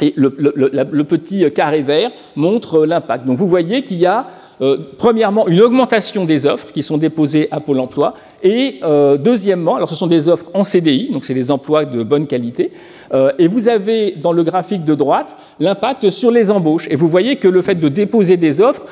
[SPEAKER 5] Et le, petit carré vert montre l'impact. Donc vous voyez qu'il y a euh, premièrement une augmentation des offres qui sont déposées à Pôle emploi et deuxièmement, alors ce sont des offres en CDI, donc c'est des emplois de bonne qualité, et vous avez dans le graphique de droite l'impact sur les embauches. Et vous voyez que le fait de déposer des offres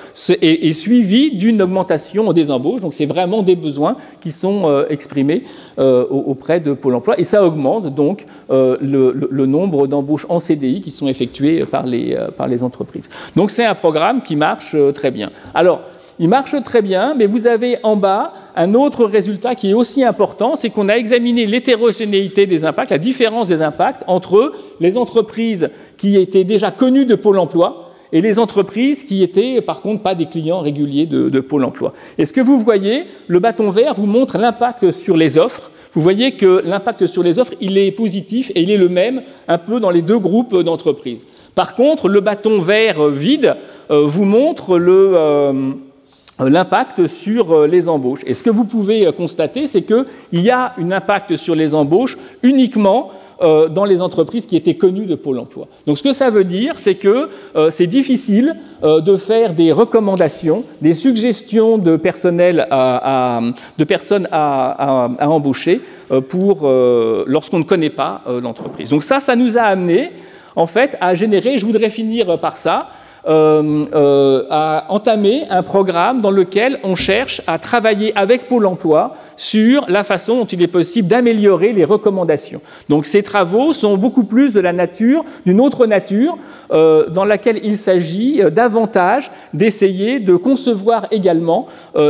[SPEAKER 5] est, suivi d'une augmentation des embauches. Donc c'est vraiment des besoins qui sont euh, exprimés euh, auprès de Pôle Emploi. Et ça augmente donc euh, le, nombre d'embauches en CDI qui sont effectuées par les, par les entreprises. Donc c'est un programme qui marche très bien. Alors, il marche très bien, mais vous avez en bas un autre résultat qui est aussi important, c'est qu'on a examiné l'hétérogénéité des impacts, la différence des impacts entre les entreprises qui étaient déjà connues de Pôle emploi et les entreprises qui étaient par contre pas des clients réguliers de, Pôle emploi. Et ce que vous voyez, le bâton vert vous montre l'impact sur les offres. Vous voyez que l'impact sur les offres, il est positif et il est le même un peu dans les deux groupes d'entreprises. Par contre, le bâton vert vide euh, vous montre le... Euh, l'impact sur euh, les embauches. Et ce que vous pouvez euh, constater, c'est qu'il y a un impact sur les embauches uniquement dans les entreprises qui étaient connues de Pôle emploi. Donc ce que ça veut dire, c'est que c'est difficile de faire des recommandations, des suggestions de personnel à, de personnes à, à embaucher pour lorsqu'on ne connaît pas l'entreprise. Donc ça, ça nous a amené en fait à générer, je voudrais finir par ça, euh, euh, a entamé un programme dans lequel on cherche à travailler avec Pôle emploi sur la façon dont il est possible d'améliorer les recommandations. Donc ces travaux sont beaucoup plus de la nature, d'une autre nature, euh, dans laquelle il s'agit davantage d'essayer de concevoir également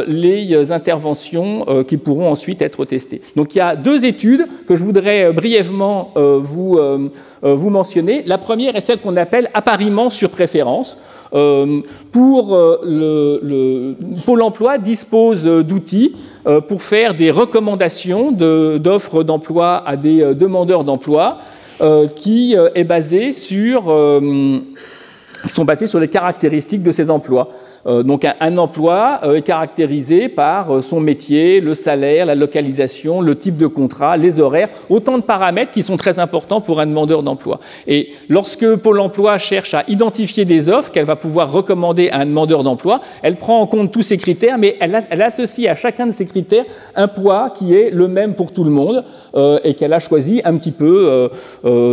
[SPEAKER 5] les interventions qui pourront ensuite être testées. Donc il y a deux études que je voudrais brièvement vous, vous mentionner. La première est celle qu'on appelle appariement sur préférence. pour le, Pôle emploi dispose d'outils pour faire des recommandations d'offres d'emploi à des demandeurs d'emploi qui sur sont basés sur les caractéristiques de ces emplois. Euh, donc un, emploi euh, est caractérisé par euh, son métier, le salaire, la localisation, le type de contrat, les horaires, autant de paramètres qui sont très importants pour un demandeur d'emploi. Et lorsque Pôle emploi cherche à identifier des offres qu'elle va pouvoir recommander à un demandeur d'emploi, elle prend en compte tous ces critères, mais elle, associe à chacun de ces critères un poids qui est le même pour tout le monde et qu'elle a choisi un petit peu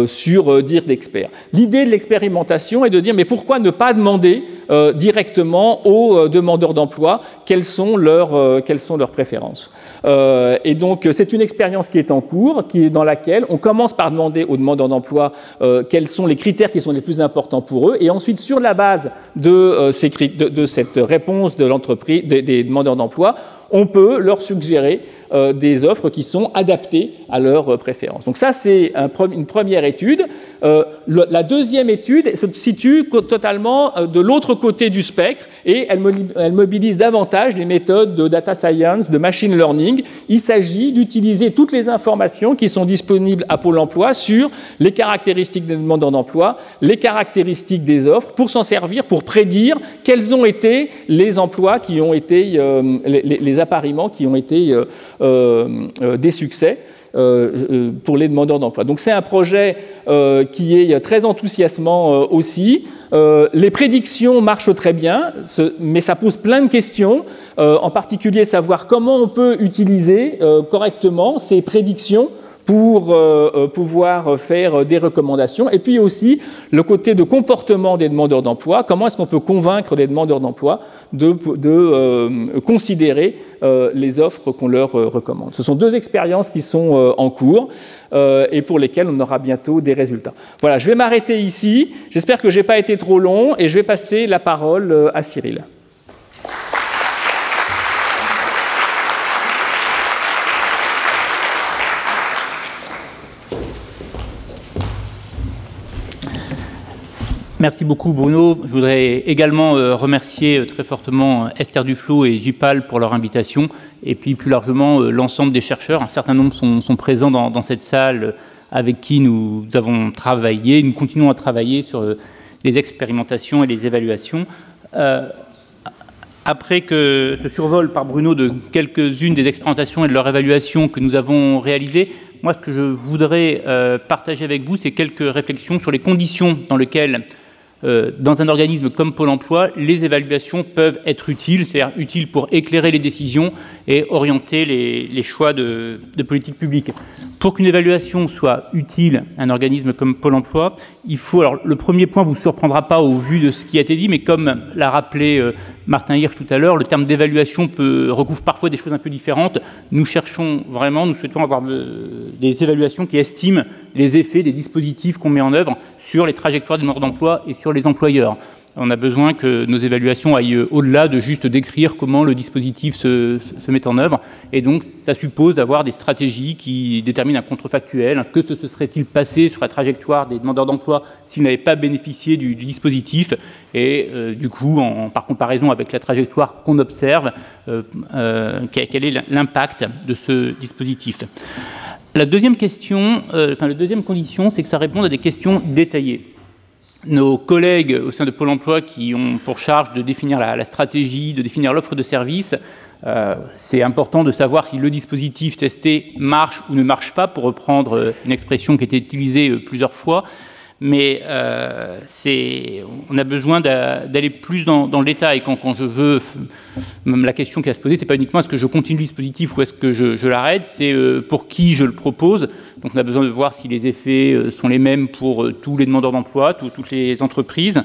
[SPEAKER 5] sur dire d'experts. L'idée de l'expérimentation est de dire mais pourquoi ne pas demander directement aux euh, demandeurs d'emploi quelles sont leurs, euh, préférences. Euh, et donc, c'est une expérience qui est en cours, dans laquelle on commence par demander aux demandeurs d'emploi quels sont les critères qui sont les plus importants pour eux, et ensuite, sur la base de cette réponse de l'entreprise, des demandeurs d'emploi, on peut leur suggérer euh, des offres qui sont adaptées à leurs préférences. Donc ça, c'est une première étude. Euh, la deuxième étude se situe totalement euh, de l'autre côté du spectre et elle, mobilise davantage les méthodes de data science, de machine learning. Il s'agit d'utiliser toutes les informations qui sont disponibles à Pôle emploi sur les caractéristiques des demandeurs d'emploi, les caractéristiques des offres, pour s'en servir, pour prédire quels ont été les emplois qui ont été, les, les, appariements qui ont été euh, euh, des succès euh, pour les demandeurs d'emploi. Donc c'est un projet qui est très enthousiasmant aussi. les prédictions marchent très bien, mais ça pose plein de questions, en particulier savoir comment on peut utiliser correctement ces prédictions pour euh, euh, pouvoir faire des recommandations. Et puis aussi le côté de comportement des demandeurs d'emploi. Comment est-ce qu'on peut convaincre les demandeurs d'emploi de, euh, considérer les offres qu'on leur recommande? Ce sont deux expériences qui sont en cours et pour lesquelles on aura bientôt des résultats. Voilà, je vais m'arrêter ici. J'espère que je n'ai pas été trop long et je vais passer la parole à Cyril.
[SPEAKER 6] Merci beaucoup Bruno. Je voudrais également euh, remercier euh, très fortement euh, Esther Duflo et Jipal pour leur invitation et puis plus largement l'ensemble des chercheurs. Un certain nombre sont, présents dans, cette salle avec qui nous avons travaillé, nous continuons à travailler sur les expérimentations et les évaluations. après que ce survol par Bruno de quelques-unes des expérimentations et de leur évaluation que nous avons réalisées, moi ce que je voudrais partager avec vous, c'est quelques réflexions sur les conditions dans lesquelles euh, dans un organisme comme Pôle emploi, les évaluations peuvent être utiles, c'est-à-dire utiles pour éclairer les décisions et orienter les, choix de, politique publique. Pour qu'une évaluation soit utile à un organisme comme Pôle emploi, il faut. Alors, le premier point vous surprendra pas au vu de ce qui a été dit, mais comme l'a rappelé euh, Martin Hirsch tout à l'heure, le terme d'évaluation recouvre parfois des choses un peu différentes. Nous cherchons vraiment, nous souhaitons avoir euh, des évaluations qui estiment les effets des dispositifs qu'on met en œuvre sur les trajectoires du nombre d'emploi et sur les employeurs. On a besoin que nos évaluations aillent au-delà de juste décrire comment le dispositif se, met en œuvre. Et donc, ça suppose d'avoir des stratégies qui déterminent un contrefactuel. Que se serait-il passé sur la trajectoire des demandeurs d'emploi s'ils n'avaient pas bénéficié du, dispositif Et euh, du coup, par comparaison avec la trajectoire qu'on observe, euh, euh, quel est l'impact de ce dispositif? La deuxième question, enfin la deuxième condition, c'est que ça réponde à des questions détaillées. Nos collègues au sein de Pôle emploi qui ont pour charge de définir la, stratégie, de définir l'offre de service, euh, c'est important de savoir si le dispositif testé marche ou ne marche pas, pour reprendre euh, une expression qui a été utilisée euh, plusieurs fois mais euh, on a besoin d'aller plus dans, le détail. Quand, je veux, même la question qui va se poser, c'est pas uniquement est-ce que je continue le dispositif ou est-ce que je, l'arrête, c'est euh, pour qui je le propose. Donc on a besoin de voir si les effets euh, sont les mêmes pour tous les demandeurs d'emploi, toutes les entreprises.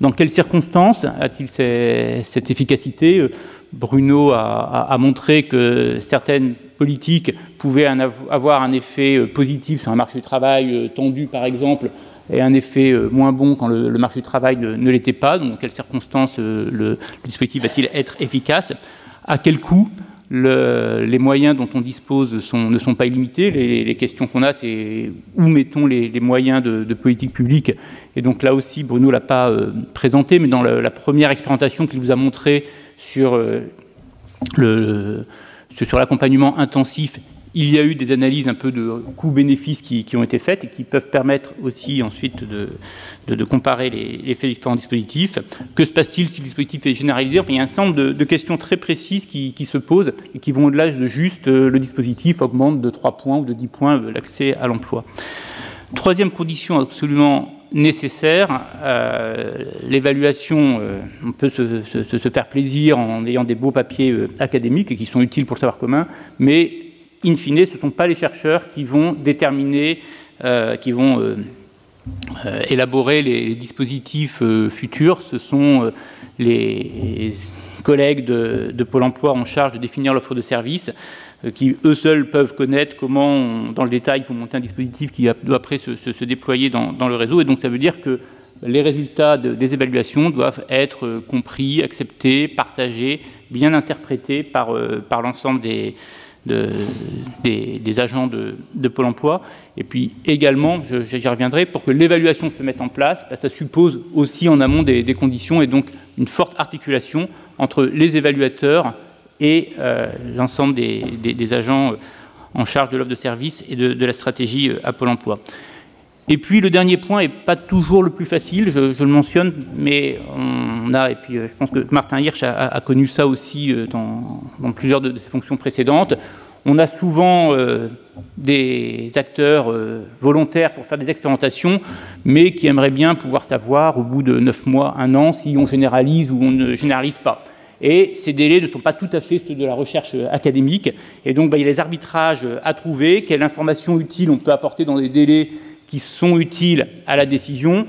[SPEAKER 6] Dans quelles circonstances a-t-il cette efficacité? Bruno a, montré que certaines politiques pouvaient avoir un effet positif sur un marché du travail tendu, par exemple, et un effet euh, moins bon quand le, marché du travail ne, l'était pas. Donc, dans quelles circonstances euh, le, dispositif va-t-il être efficace? À quel coût les moyens dont on dispose ne sont pas illimités? Les, questions qu'on a, c'est où mettons les, moyens de, politique publique? Et donc là aussi, Bruno l'a pas euh, présenté, mais dans la, première expérimentation qu'il vous a montrée sur euh, l'accompagnement intensif il y a eu des analyses un peu de coûts-bénéfices qui, ont été faites et qui peuvent permettre aussi ensuite de, comparer les, effets des différents dispositifs. Que se passe-t-il si le dispositif est généralisé? Il y a un certain nombre de, questions très précises qui, se posent et qui vont au-delà de juste euh, le dispositif augmente de 3 points ou de 10 points euh, l'accès à l'emploi. Troisième condition absolument nécessaire. Euh, l'évaluation, on peut se, faire plaisir en ayant des beaux papiers académiques et qui sont utiles pour le savoir commun, mais in fine, ce ne sont pas les chercheurs qui vont déterminer, euh, qui vont euh, euh, élaborer les, dispositifs futurs, ce sont les collègues de, Pôle emploi en charge de définir l'offre de service, qui eux seuls peuvent connaître comment, dans le détail, il faut monter un dispositif qui doit après se, déployer dans, le réseau. Et donc ça veut dire que les résultats des évaluations doivent être compris, acceptés, partagés, bien interprétés par, par l'ensemble des, des, agents de, Pôle emploi. Et puis également, j'y reviendrai, pour que l'évaluation se mette en place, bah, ça suppose aussi en amont des, conditions et donc une forte articulation entre les évaluateurs et euh, l'ensemble des, agents euh, en charge de l'offre de service et de, la stratégie euh, à Pôle emploi. Et puis le dernier point n'est pas toujours le plus facile, je, le mentionne, mais on a, et puis euh, je pense que Martin Hirsch a, connu ça aussi euh, dans, plusieurs de, ses fonctions précédentes. On a souvent euh, des acteurs volontaires pour faire des expérimentations, mais qui aimeraient bien pouvoir savoir au bout de neuf mois, un an, si on généralise ou on ne généralise pas. Et ces délais ne sont pas tout à fait ceux de la recherche académique. Et donc, bah, il y a les arbitrages à trouver, quelle information utile on peut apporter dans des délais qui sont utiles à la décision,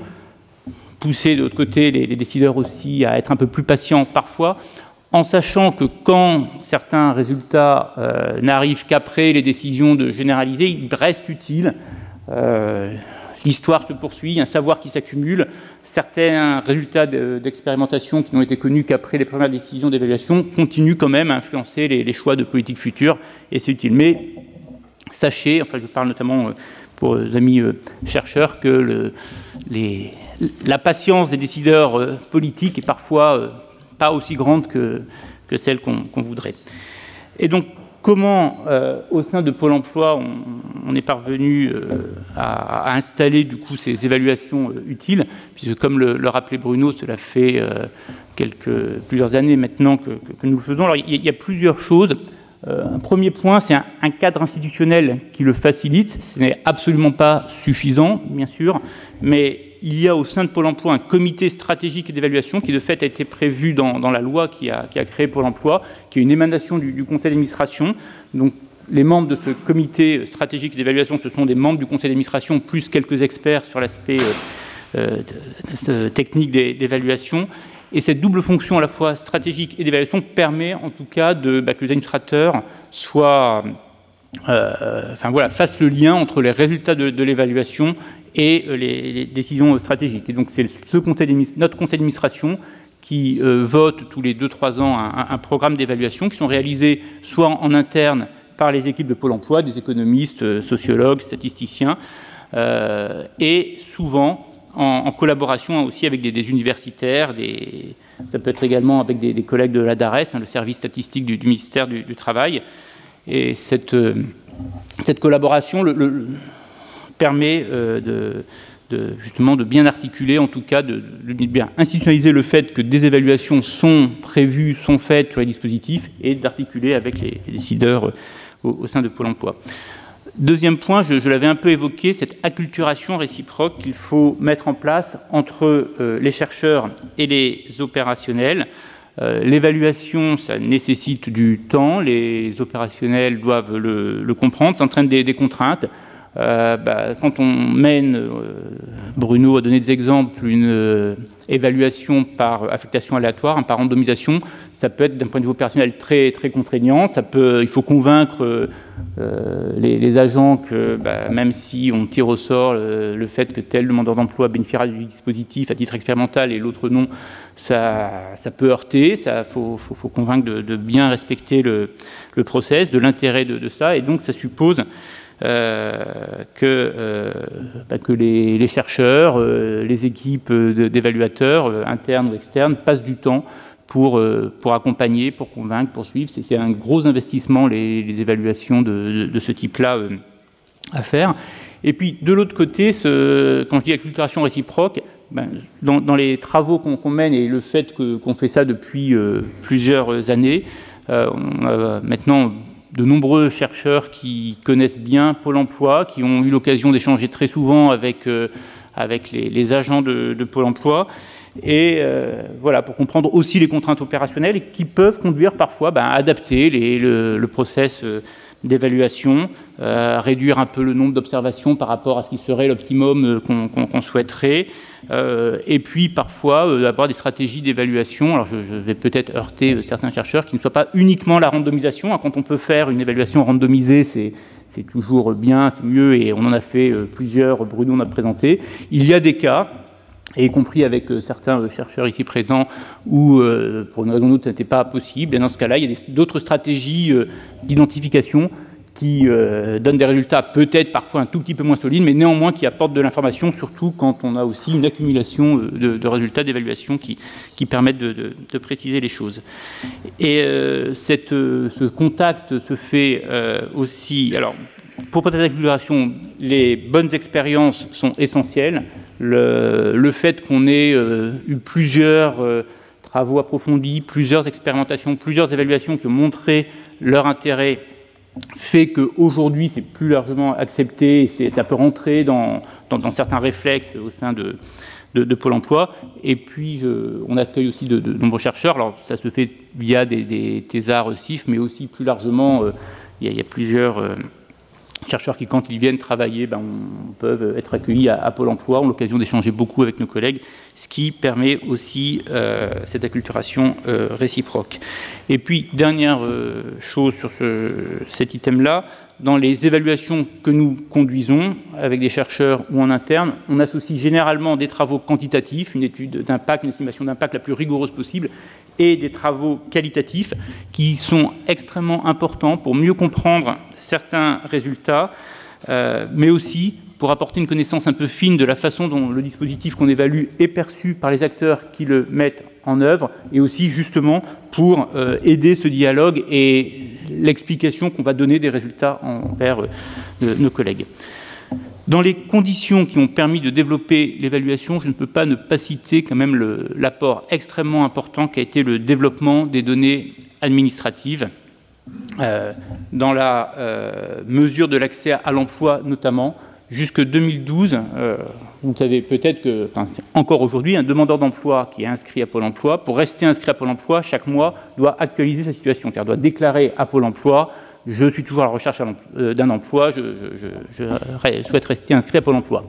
[SPEAKER 6] pousser de l'autre côté les, décideurs aussi à être un peu plus patients parfois, en sachant que quand certains résultats euh, n'arrivent qu'après les décisions de généraliser, il reste utile. Euh, l'histoire se poursuit, un savoir qui s'accumule. Certains résultats d'expérimentation qui n'ont été connus qu'après les premières décisions d'évaluation continuent quand même à influencer les, les choix de politique future, et c'est utile. Mais sachez, enfin je parle notamment euh, pour les amis euh, chercheurs que la patience des décideurs euh, politiques est parfois euh, pas aussi grande que, celle qu'on voudrait. Et donc, comment, au sein de Pôle Emploi, on, est parvenu à, installer du coup ces évaluations utiles, puisque comme le, rappelait Bruno, cela fait quelques, plusieurs années maintenant que, nous le faisons. Alors, il y a plusieurs choses. Euh, un premier point, c'est un, cadre institutionnel qui le facilite. Ce n'est absolument pas suffisant, bien sûr, mais il y a au sein de Pôle emploi un comité stratégique d'évaluation qui, de fait, a été prévu dans, la loi qui a, créé Pôle emploi, qui est une émanation du, conseil d'administration. Donc, les membres de ce comité stratégique d'évaluation, ce sont des membres du conseil d'administration, plus quelques experts sur l'aspect euh, euh, technique d'évaluation. Et cette double fonction à la fois stratégique et d'évaluation permet en tout cas bah, que les administrateurs soient, euh, voilà, fassent le lien entre les résultats de, l'évaluation et euh, les, décisions stratégiques. Et donc c'est notre conseil d'administration qui euh, vote tous les 2-3 ans un, programme d'évaluation qui sont réalisés soit en interne par les équipes de Pôle emploi, des économistes, sociologues, statisticiens, et souvent en, collaboration aussi avec des, universitaires, ça peut être également avec des, collègues de la DARES, hein, le service statistique du, ministère du, Travail. Et cette, euh, collaboration permet euh, justement de bien articuler, en tout cas de, bien institutionnaliser le fait que des évaluations sont prévues, sont faites sur les dispositifs, et d'articuler avec les, décideurs au, au, sein de Pôle Emploi. Deuxième point, je, l'avais un peu évoqué, cette acculturation réciproque qu'il faut mettre en place entre euh, les chercheurs et les opérationnels. Euh, l'évaluation, ça nécessite du temps, les opérationnels doivent le, comprendre, ça entraîne des, contraintes. Euh, bah, quand on mène, euh, Bruno a donné des exemples, une euh, évaluation par affectation aléatoire, par randomisation, ça peut être d'un point de vue opérationnel très, très contraignant. Ça peut, il faut convaincre les, agents que bah, même si on tire au sort le, fait que tel demandeur d'emploi bénéficiera du dispositif à titre expérimental et l'autre non, ça, peut heurter. Il faut, faut, convaincre de, bien respecter le, le process, de l'intérêt de, de, ça. Et donc ça suppose euh, que, euh, bah, que les, chercheurs, euh, les équipes d'évaluateurs, internes ou externes, passent du temps pour, pour accompagner, pour convaincre, pour suivre. C'est un gros investissement, les, évaluations de, ce type-là à faire. Et puis, de l'autre côté, quand je dis acculturation réciproque, ben, dans, les travaux qu'on mène et le fait qu'on fait ça depuis plusieurs années, on a maintenant de nombreux chercheurs qui connaissent bien Pôle emploi, qui ont eu l'occasion d'échanger très souvent avec, euh, les, agents de, Pôle emploi, et euh, voilà, pour comprendre aussi les contraintes opérationnelles qui peuvent conduire parfois ben, à adapter le, le, process euh, d'évaluation, euh, réduire un peu le nombre d'observations par rapport à ce qui serait l'optimum euh, qu'on souhaiterait, euh, et puis parfois avoir des stratégies d'évaluation. Alors je, vais peut-être heurter certains chercheurs qui ne soient pas uniquement la randomisation. Hein, quand on peut faire une évaluation randomisée, c'est toujours bien, c'est mieux, et on en a fait plusieurs, Bruno en a présenté. Il y a des cas, et y compris avec certains chercheurs ici présents, où, pour une raison ou autre, ce n'était pas possible. Dans ce cas-là, il y a d'autres stratégies d'identification qui euh, donne des résultats peut-être parfois un tout petit peu moins solides, mais néanmoins qui apportent de l'information, surtout quand on a aussi une accumulation euh, de, résultats d'évaluation qui, qui, permettent de, préciser les choses. Et euh, cette, ce contact se fait aussi. Alors, pour peut-être d'accélération, les bonnes expériences sont essentielles. Le, fait qu'on ait eu plusieurs travaux approfondis, plusieurs expérimentations, plusieurs évaluations qui ont montré leur intérêt fait qu'aujourd'hui, c'est plus largement accepté, ça peut rentrer dans, certains réflexes au sein de, Pôle emploi. Et puis, on accueille aussi de, nombreux chercheurs. Alors, ça se fait via des, des thésards CIF, mais aussi plus largement, euh, il, y a, plusieurs. Euh, chercheurs qui, quand ils viennent travailler, ben, peuvent être accueillis à, Pôle emploi, ont l'occasion d'échanger beaucoup avec nos collègues, ce qui permet aussi euh, cette acculturation euh, réciproque. Et puis, dernière euh, chose sur ce, cet item-là, dans les évaluations que nous conduisons avec des chercheurs ou en interne, on associe généralement des travaux quantitatifs, une étude d'impact, une estimation d'impact la plus rigoureuse possible, et des travaux qualitatifs qui sont extrêmement importants pour mieux comprendre certains résultats, euh, mais aussi pour apporter une connaissance un peu fine de la façon dont le dispositif qu'on évalue est perçu par les acteurs qui le mettent en œuvre, et aussi justement pour euh, aider ce dialogue et l'explication qu'on va donner des résultats envers euh, nos collègues. Dans les conditions qui ont permis de développer l'évaluation, je ne peux pas ne pas citer quand même l'apport extrêmement important qui a été le développement des données administratives dans la euh, mesure de l'accès à l'emploi notamment. Jusque 2012, euh, vous savez peut-être que, encore aujourd'hui, un demandeur d'emploi qui est inscrit à Pôle emploi, pour rester inscrit à Pôle emploi, chaque mois, doit actualiser sa situation, car doit déclarer à Pôle emploi je suis toujours à la recherche euh, d'un emploi, je, souhaite rester inscrit à Pôle emploi.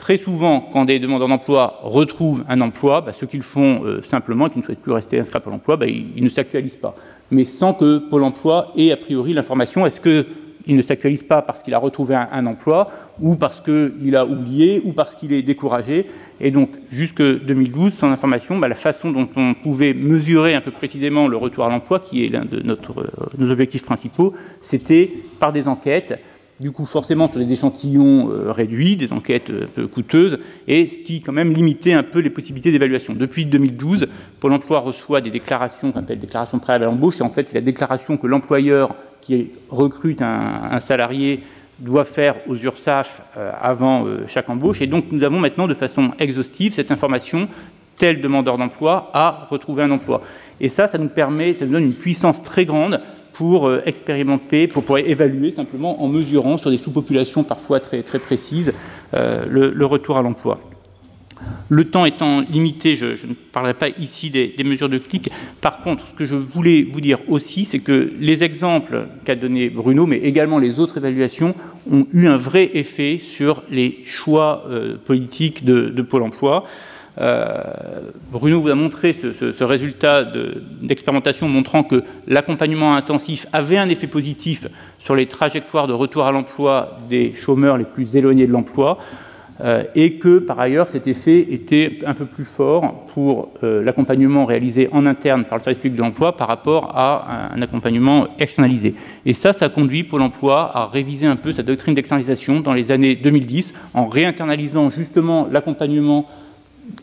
[SPEAKER 6] Très souvent, quand des demandeurs d'emploi retrouvent un emploi, bah, ce qu'ils font euh, simplement, qui ne souhaitent plus rester inscrits à Pôle emploi, bah, ils, ne s'actualisent pas. Mais sans que Pôle emploi ait a priori l'information, est-ce que il ne s'actualise pas parce qu'il a retrouvé un, emploi, ou parce qu'il a oublié, ou parce qu'il est découragé. Et donc, jusque 2012, sans information, bah, la façon dont on pouvait mesurer un peu précisément le retour à l'emploi, qui est l'un de euh, nos objectifs principaux, c'était par des enquêtes du coup forcément sur des échantillons euh, réduits, des enquêtes euh, peu coûteuses, et ce qui quand même limitait un peu les possibilités d'évaluation. Depuis 2012, Pôle emploi reçoit des déclarations qu'on appelle déclarations préalables à l'embauche, et en fait c'est la déclaration que l'employeur qui recrute un, salarié doit faire aux URSAF euh, avant chaque embauche, et donc nous avons maintenant de façon exhaustive cette information tel demandeur d'emploi a retrouvé un emploi. Et ça, ça nous permet, ça nous donne une puissance très grande pour euh, expérimenter, pour pouvoir évaluer simplement en mesurant sur des sous-populations parfois très, très précises euh, le, retour à l'emploi. Le temps étant limité, je, ne parlerai pas ici des, mesures de clic. Par contre, ce que je voulais vous dire aussi, c'est que les exemples qu'a donné Bruno, mais également les autres évaluations, ont eu un vrai effet sur les choix euh, politiques de, Pôle emploi. Euh, Bruno vous a montré ce, résultat d'expérimentation montrant que l'accompagnement intensif avait un effet positif sur les trajectoires de retour à l'emploi des chômeurs les plus éloignés de l'emploi. Euh, et que par ailleurs cet effet était un peu plus fort pour euh, l'accompagnement réalisé en interne par le service public de l'emploi par rapport à un, accompagnement externalisé. Et ça, ça a conduit Pôle emploi à réviser un peu sa doctrine d'externalisation dans les années 2010 en réinternalisant justement l'accompagnement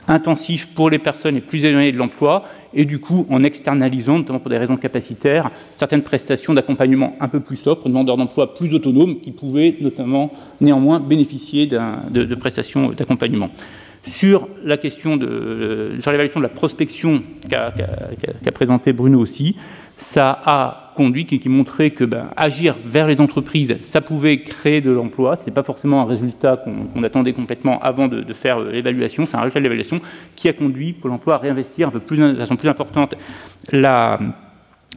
[SPEAKER 6] intensif pour les personnes les plus éloignées de l'emploi et du coup en externalisant, notamment pour des raisons capacitaires, certaines prestations d'accompagnement un peu plus soft pour demandeurs d'emploi plus autonomes qui pouvaient notamment néanmoins bénéficier de, prestations d'accompagnement. Sur la question de, sur l'évaluation de la prospection qu'a présenté Bruno aussi, ça a conduit, qui, montrait que ben, agir vers les entreprises, ça pouvait créer de l'emploi. Ce n'était pas forcément un résultat qu'on attendait complètement avant de, faire euh, l'évaluation. C'est un résultat de l'évaluation qui a conduit Pôle emploi à réinvestir un peu plus, de façon plus importante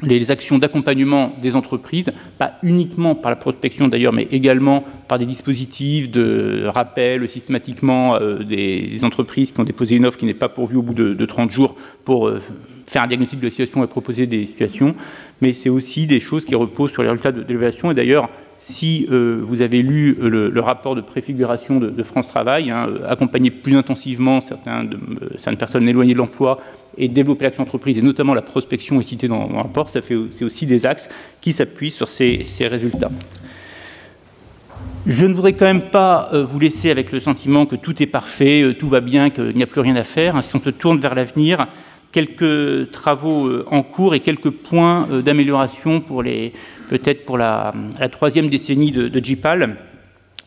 [SPEAKER 6] les actions d'accompagnement des entreprises, pas uniquement par la prospection d'ailleurs, mais également par des dispositifs de rappel systématiquement euh, des, entreprises qui ont déposé une offre qui n'est pas pourvue au bout de, 30 jours pour euh, faire un diagnostic de la situation et proposer des situations, mais c'est aussi des choses qui reposent sur les résultats de, l'évaluation. Et d'ailleurs, si euh, vous avez lu euh, le, rapport de préfiguration de, France Travail, hein, euh, accompagner plus intensivement certaines personnes éloignées de l'emploi et développer l'action entreprise, et notamment la prospection est citée dans, le rapport, ça fait, c'est aussi des axes qui s'appuient sur ces, résultats. Je ne voudrais quand même pas vous laisser avec le sentiment que tout est parfait, tout va bien, qu'il n'y a plus rien à faire. Hein. Si on se tourne vers l'avenir, quelques travaux euh, en cours et quelques points euh, d'amélioration pour peut-être pour la, troisième décennie de, de.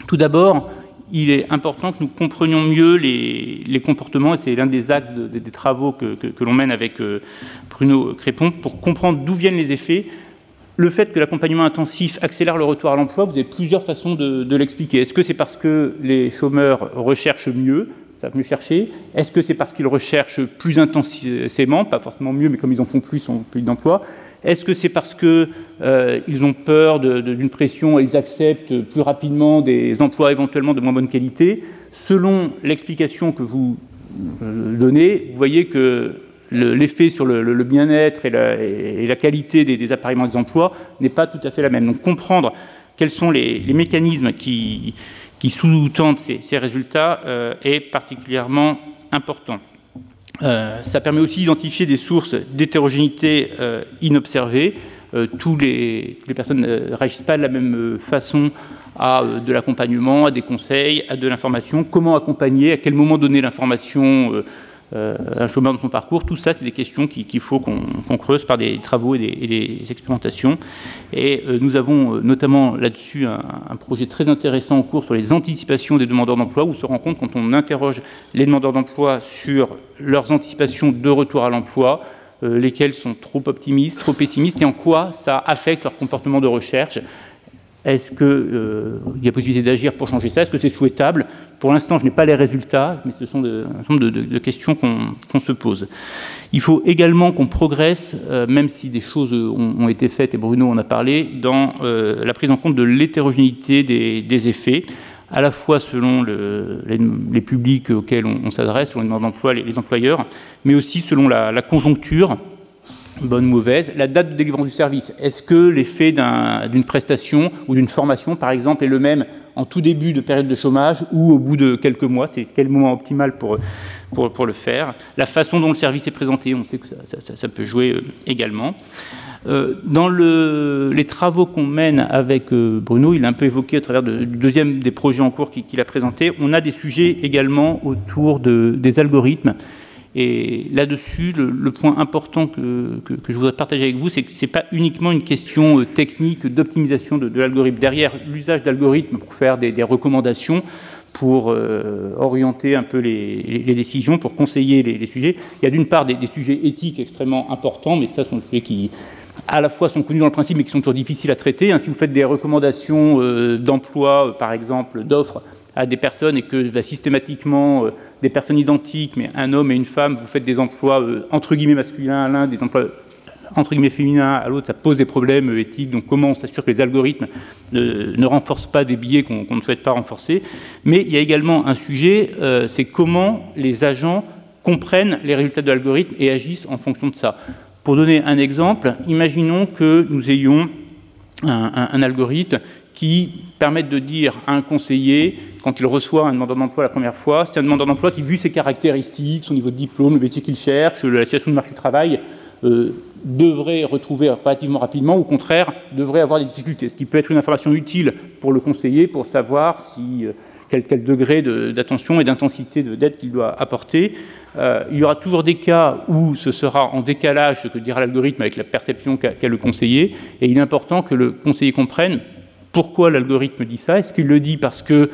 [SPEAKER 6] Tout d'abord, il est important que nous comprenions mieux les, comportements, et c'est l'un des axes des travaux que, l'on mène avec euh, Bruno Crépon, pour comprendre d'où viennent les effets. Le fait que l'accompagnement intensif accélère le retour à l'emploi, vous avez plusieurs façons de l'expliquer. Est-ce que c'est parce que les chômeurs recherchent mieux ça mieux chercher. Est-ce que c'est parce qu'ils recherchent plus intensément, pas forcément mieux, mais comme ils en font plus, ont plus d'emplois Est-ce que c'est parce qu'ils euh, ont peur d'une pression et ils acceptent plus rapidement des emplois éventuellement de moins bonne qualité? Selon l'explication que vous euh, donnez, vous voyez que l'effet sur le, bien-être et, la, qualité des, appareillements des emplois n'est pas tout à fait la même. Donc comprendre quels sont les mécanismes qui qui sous-tendent ces, résultats euh, est particulièrement important. Euh, ça permet aussi d'identifier des sources d'hétérogénéité euh, inobservées. tous les, personnes ne réagissent pas de la même façon à de l'accompagnement, à des conseils, à de l'information. Comment accompagner À quel moment donner l'information un chômeur dans son parcours. Tout ça, c'est des questions qu'il faut qu'on creuse par des travaux et des, expérimentations. Et euh, nous avons euh, notamment là-dessus un, projet très intéressant en cours sur les anticipations des demandeurs d'emploi, où on se rend compte quand on interroge les demandeurs d'emploi sur leurs anticipations de retour à l'emploi, lesquelles sont trop optimistes, trop pessimistes, et en quoi ça affecte leur comportement de recherche. Est-ce qu'il euh, y a possibilité d'agir pour changer ça? Est-ce que c'est souhaitable? Pour l'instant, je n'ai pas les résultats, mais ce sont de, un certain nombre de, questions qu'on se pose. Il faut également qu'on progresse, euh, même si des choses ont, été faites, et Bruno en a parlé, dans euh, la prise en compte de l'hétérogénéité des, effets, à la fois selon les, publics auxquels on, s'adresse, selon les demandes d'emploi, les, employeurs, mais aussi selon la conjoncture bonne ou mauvaise, la date de délivrance du service. Est-ce que l'effet d'une prestation ou d'une formation, par exemple, est le même en tout début de période de chômage ou au bout de quelques mois? C'est quel moment optimal pour, pour, le faire? La façon dont le service est présenté, on sait que ça, peut jouer euh, également. Euh, dans le, les travaux qu'on mène avec euh, Bruno, il a un peu évoqué à travers du deuxième des projets en cours qu'il a présenté, on a des sujets également autour de, des algorithmes et là-dessus, le, point important que, je voudrais partager avec vous, c'est que ce n'est pas uniquement une question euh, technique d'optimisation de, l'algorithme. Derrière l'usage d'algorithmes pour faire des, recommandations, pour euh, orienter un peu les, décisions, pour conseiller les, sujets, il y a d'une part des, sujets éthiques extrêmement importants, mais ça, sont des sujets qui, à la fois sont connus dans le principe mais qui sont toujours difficiles à traiter. Hein, si vous faites des recommandations d'emploi, par exemple, d'offres à des personnes et que bah, systématiquement des personnes identiques, mais un homme et une femme, vous faites des emplois entre guillemets masculins à l'un, des emplois entre guillemets féminin à l'autre, ça pose des problèmes éthiques. Donc comment on s'assure que les algorithmes ne, renforcent pas des biais qu'on ne souhaite pas renforcer? Mais il y a également un sujet, euh, c'est comment les agents comprennent les résultats de l'algorithme et agissent en fonction de ça. Pour donner un exemple, imaginons que nous ayons un, algorithme qui permette de dire à un conseiller, quand il reçoit un demandeur d'emploi la première fois, c'est un demandeur d'emploi qui, vu ses caractéristiques, son niveau de diplôme, le métier qu'il cherche, la situation du marché du travail, euh, devrait retrouver relativement rapidement, ou au contraire, devrait avoir des difficultés. Ce qui peut être une information utile pour le conseiller pour savoir si, euh, quel, degré d'attention et d'intensité d'aide qu'il doit apporter. Euh, il y aura toujours des cas où ce sera en décalage, ce que dira l'algorithme, avec la perception qu'a le conseiller, et il est important que le conseiller comprenne pourquoi l'algorithme dit ça. Est-ce qu'il le dit parce que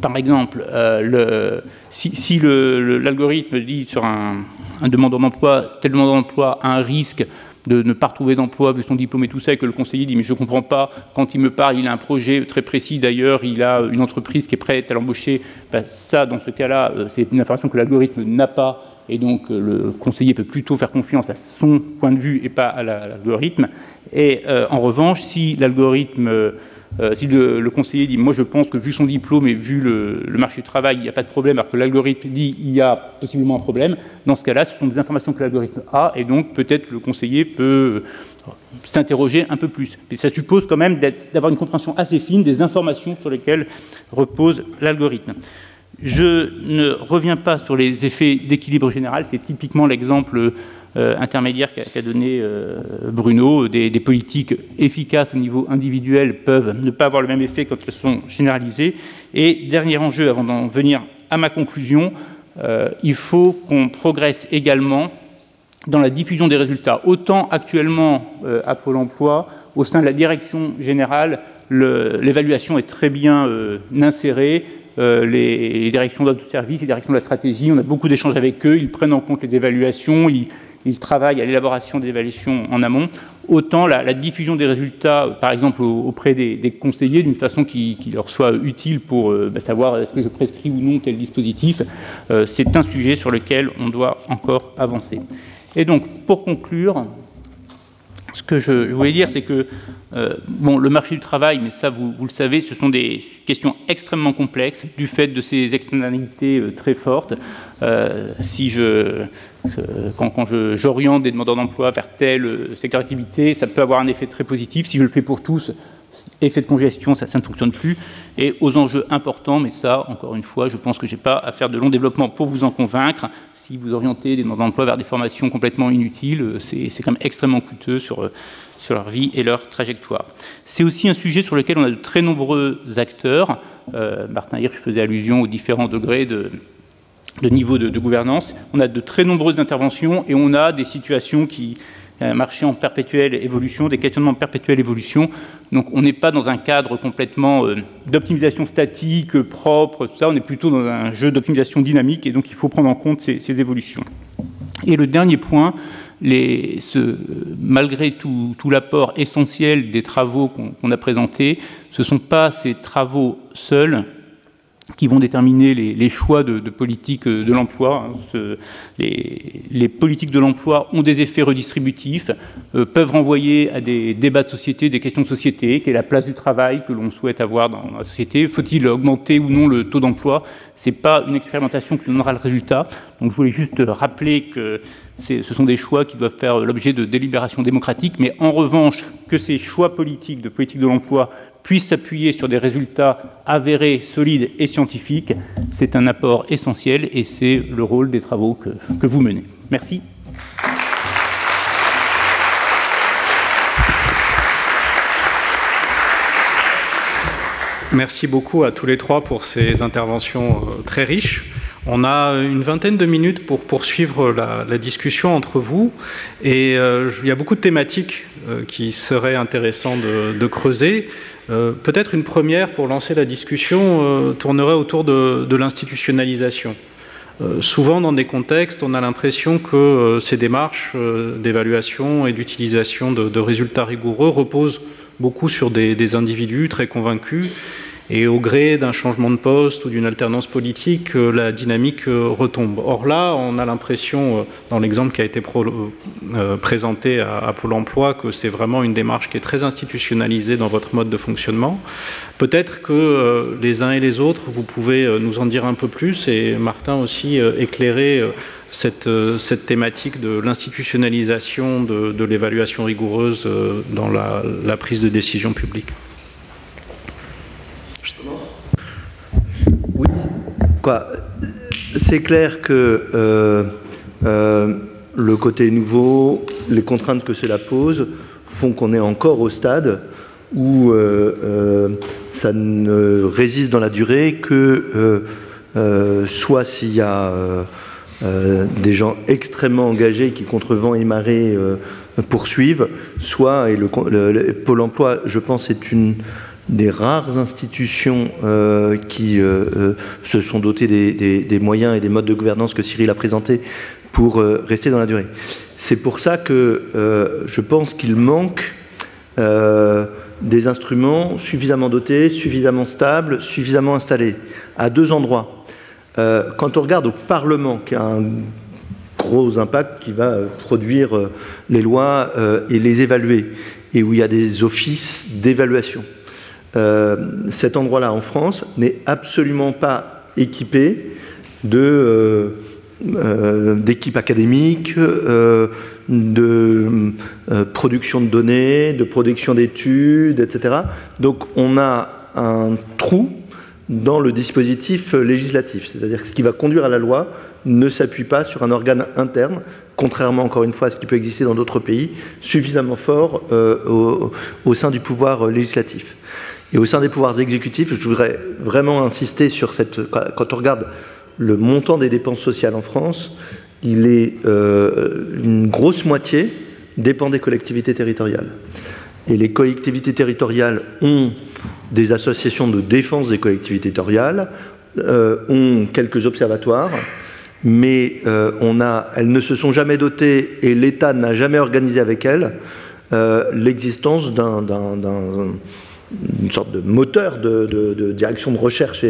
[SPEAKER 6] par exemple, euh, si, l'algorithme dit sur un, demandeur d'emploi, tel demandeur d'emploi a un risque de ne pas retrouver d'emploi vu son diplôme et tout ça, et que le conseiller dit mais je ne comprends pas, quand il me parle, il a un projet très précis. D'ailleurs, il a une entreprise qui est prête à l'embaucher, ben, ça, dans ce cas-là, euh, c'est une information que l'algorithme n'a pas, et donc euh, le conseiller peut plutôt faire confiance à son point de vue et pas à l'algorithme. Et en revanche, si l'algorithme euh, si le, conseiller dit, moi je pense que vu son diplôme et vu le, marché du travail, il n'y a pas de problème, alors que l'algorithme dit, il y a possiblement un problème, dans ce cas-là, ce sont des informations que l'algorithme a, et donc peut-être le conseiller peut euh, s'interroger un peu plus. Mais ça suppose quand même d'avoir une compréhension assez fine des informations sur lesquelles repose l'algorithme. Je ne reviens pas sur les effets d'équilibre général, c'est typiquement l'exemple intermédiaire qu'a donné euh, Bruno. Des, politiques efficaces au niveau individuel peuvent ne pas avoir le même effet quand elles sont généralisées. Et dernier enjeu, avant d'en venir à ma conclusion, euh, il faut qu'on progresse également dans la diffusion des résultats. Autant actuellement à Pôle emploi, au sein de la direction générale, l'évaluation est très bien insérée. les, directions de service, les directions de la stratégie, on a beaucoup d'échanges avec eux, ils prennent en compte les évaluations, ils, ils travaillent à l'élaboration des évaluations en amont, autant la, diffusion des résultats, par exemple auprès des, conseillers, d'une façon qui, leur soit utile pour euh, bah, savoir est-ce que je prescris ou non tel dispositif, euh, c'est un sujet sur lequel on doit encore avancer. Et donc, pour conclure, ce que je voulais dire, c'est que euh, le marché du travail, mais ça vous, le savez, ce sont des questions extrêmement complexes du fait de ces externalités très fortes. si je, quand, j'oriente des demandeurs d'emploi vers telle euh, secteur d'activité, ça peut avoir un effet très positif. Si je le fais pour tous, effet de congestion, ça, ne fonctionne plus. Et aux enjeux importants, mais ça, encore une fois, je pense que je n'ai pas à faire de long développement pour vous en convaincre. Si vous orientez des demandeurs d'emploi vers des formations complètement inutiles, euh, c'est quand même extrêmement coûteux sur, euh, sur leur vie et leur trajectoire. C'est aussi un sujet sur lequel on a de très nombreux acteurs. Martin Hirsch faisait allusion aux différents degrés de, de niveau de, gouvernance. On a de très nombreuses interventions et on a des situations qui un marché en perpétuelle évolution, des questionnements en perpétuelle évolution. Donc on n'est pas dans un cadre complètement euh, d'optimisation statique, propre, tout ça, on est plutôt dans un jeu d'optimisation dynamique et donc il faut prendre en compte ces, évolutions. Et le dernier point, malgré tout l'apport essentiel des travaux qu'on a présentés, ce ne sont pas ces travaux seuls qui vont déterminer les, choix de, politique de l'emploi. Hein. Les, politiques de l'emploi ont des effets redistributifs, euh, peuvent renvoyer à des débats de société, des questions de société, quelle est la place du travail que l'on souhaite avoir dans la société, faut-il augmenter ou non le taux d'emploi? Ce n'est pas une expérimentation qui donnera le résultat. Donc je voulais juste rappeler que ce sont des choix qui doivent faire l'objet de délibérations démocratiques, mais en revanche, que ces choix politiques de politique de l'emploi puisse s'appuyer sur des résultats avérés, solides et scientifiques, c'est un apport essentiel et c'est le rôle des travaux que, que vous menez. Merci.
[SPEAKER 3] Merci beaucoup à tous les trois pour ces interventions euh, très riches. On a une vingtaine de minutes pour poursuivre la, discussion entre vous et euh, il y a beaucoup de thématiques euh, qui seraient intéressantes de creuser. Euh, peut-être une première pour lancer la discussion tournerait autour de, l'institutionnalisation. souvent, dans des contextes, on a l'impression que ces démarches d'évaluation et d'utilisation de, résultats rigoureux reposent beaucoup sur des individus très convaincus et au gré d'un changement de poste ou d'une alternance politique, euh, la dynamique euh, retombe. Or là, on a l'impression, euh, dans l'exemple qui a été présenté à, Pôle Emploi, que c'est vraiment une démarche qui est très institutionnalisée dans votre mode de fonctionnement. Peut-être que les uns et les autres, vous pouvez nous en dire un peu plus et Martin aussi éclairer cette, thématique de l'institutionnalisation de, l'évaluation rigoureuse dans la prise de décision publique.
[SPEAKER 4] C'est clair que euh, euh, le côté nouveau, les contraintes que cela pose, font qu'on est encore au stade où euh, ça ne résiste dans la durée que soit s'il y a des gens extrêmement engagés qui, contre vent et marée, poursuivent, soit, et le, Pôle emploi, je pense, est une des rares institutions euh, qui euh, euh, se sont dotées des, moyens et des modes de gouvernance que Cyril a présentés pour rester dans la durée. C'est pour ça que je pense qu'il manque des instruments suffisamment dotés, suffisamment stables, suffisamment installés, à deux endroits. quand on regarde au Parlement, qui a un gros impact, qui va produire les lois et les évaluer, et où il y a des offices d'évaluation. Euh, cet endroit-là en France n'est absolument pas équipé euh, euh, d'équipes académiques, de production de données, de production d'études, etc. Donc on a un trou dans le dispositif législatif, c'est-à-dire que ce qui va conduire à la loi ne s'appuie pas sur un organe interne, contrairement encore une fois à ce qui peut exister dans d'autres pays, suffisamment fort au, sein du pouvoir législatif. Et au sein des pouvoirs exécutifs, je voudrais vraiment insister sur cette. Quand on regarde le montant des dépenses sociales en France, il est euh, une grosse moitié dépend des collectivités territoriales. Et les collectivités territoriales ont des associations de défense des collectivités territoriales, euh, ont quelques observatoires, mais euh, on a, elles ne se sont jamais dotées et l'État n'a jamais organisé avec elles l'existence d'un une sorte de moteur de, direction de recherche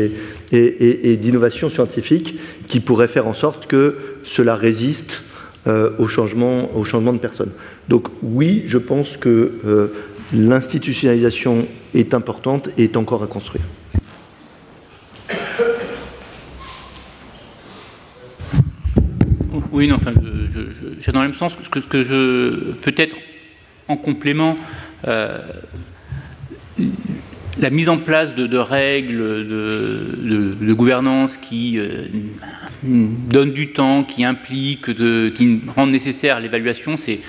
[SPEAKER 4] et, d'innovation scientifique qui pourrait faire en sorte que cela résiste euh, au, changement, au changement de personnes. Donc oui, je pense que euh, l'institutionnalisation est importante et est encore à construire.
[SPEAKER 6] Oui, non, enfin, j'ai dans le même sens que ce que je peut-être en complément. Euh, la mise en place de, règles de, gouvernance qui euh, donnent du temps, qui impliquent, qui rendent nécessaire l'évaluation, c'est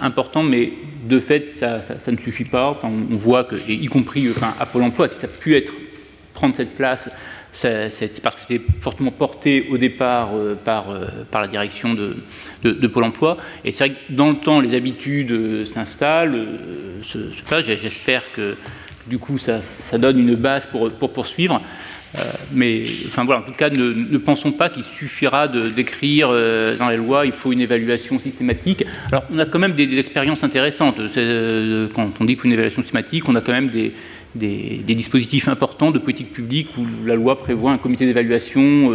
[SPEAKER 6] important, mais de fait, ça, ne suffit pas. on voit que, y compris à Pôle emploi, si ça a pu être, prendre cette place, c'est parce que c'était fortement porté au départ euh, par, euh, par la direction de, Pôle emploi. Et c'est vrai que dans le temps, les habitudes s'installent, J'espère que du coup, ça, donne une base pour, poursuivre. Euh, mais enfin voilà, en tout cas, ne, pensons pas qu'il suffira de d'écrire euh, dans les lois, il faut une évaluation systématique. Alors, on a quand même des, expériences intéressantes. Euh, quand on dit qu'il faut une évaluation systématique, on a quand même des, des, dispositifs importants de politique publique où la loi prévoit un comité d'évaluation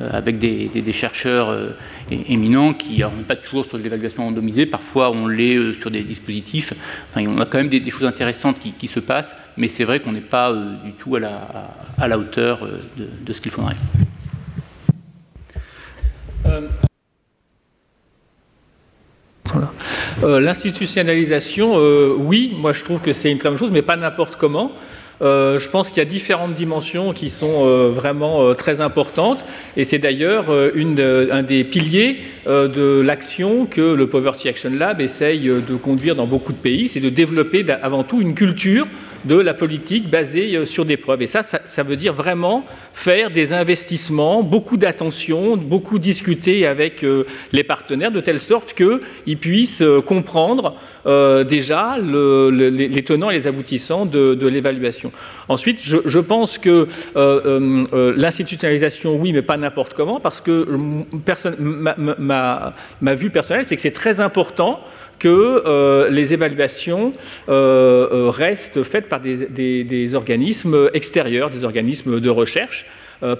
[SPEAKER 6] avec des, chercheurs éminents qui n'ont pas toujours sur l'évaluation randomisée, parfois on l'est sur des dispositifs. Enfin, on a quand même des, choses intéressantes qui se passent mais c'est vrai qu'on n'est pas euh, du tout à la, hauteur euh, de, ce qu'il faudrait.
[SPEAKER 5] L'institutionnalisation, oui, moi je trouve que c'est une très bonne chose, mais pas n'importe comment. Euh, je pense qu'il y a différentes dimensions qui sont euh, vraiment euh, très importantes. Et c'est d'ailleurs un des piliers de l'action que le Poverty Action Lab essaye de conduire dans beaucoup de pays, c'est de développer avant tout une culture de la politique basée euh, sur des preuves. Et ça, ça, veut dire vraiment faire des investissements, beaucoup d'attention, beaucoup discuter avec euh, les partenaires de telle sorte qu'ils puissent euh, comprendre déjà les tenants et les aboutissants de, l'évaluation. Ensuite, je, pense que l'institutionnalisation, oui, mais pas n'importe comment, parce que ma vue personnelle, c'est que c'est très important que euh, les évaluations euh, euh, restent faites par des, organismes extérieurs, des organismes de recherche,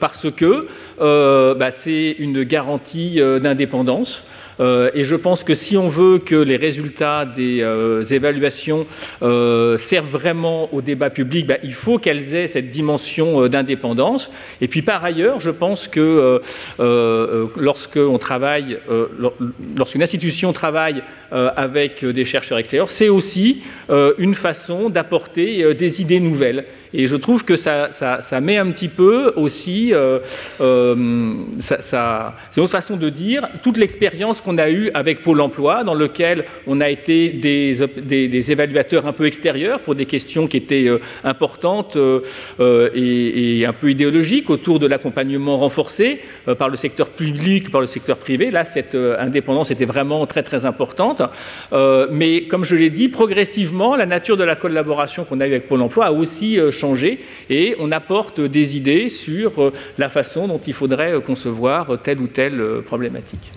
[SPEAKER 5] parce que bah, c'est une garantie d'indépendance. Euh, et je pense que si on veut que les résultats des euh, évaluations euh, servent vraiment au débat public, bah, il faut qu'elles aient cette dimension d'indépendance. Et puis par ailleurs, je pense que lorsqu'on travaille, lorsqu'une institution travaille avec des chercheurs extérieurs, c'est aussi une façon d'apporter des idées nouvelles. Et je trouve que ça, met un petit peu aussi, euh, euh, c'est une autre façon de dire, toute l'expérience qu'on a eue avec Pôle emploi, dans lequel on a été des, évaluateurs un peu extérieurs pour des questions qui étaient euh, importantes et, un peu idéologiques autour de l'accompagnement renforcé par le secteur public, par le secteur privé. Là, cette indépendance était vraiment très très importante. mais comme je l'ai dit, progressivement, la nature de la collaboration qu'on a eue avec Pôle emploi a aussi changer et on apporte des idées sur euh, la façon dont il faudrait euh, concevoir telle ou telle euh, problématique.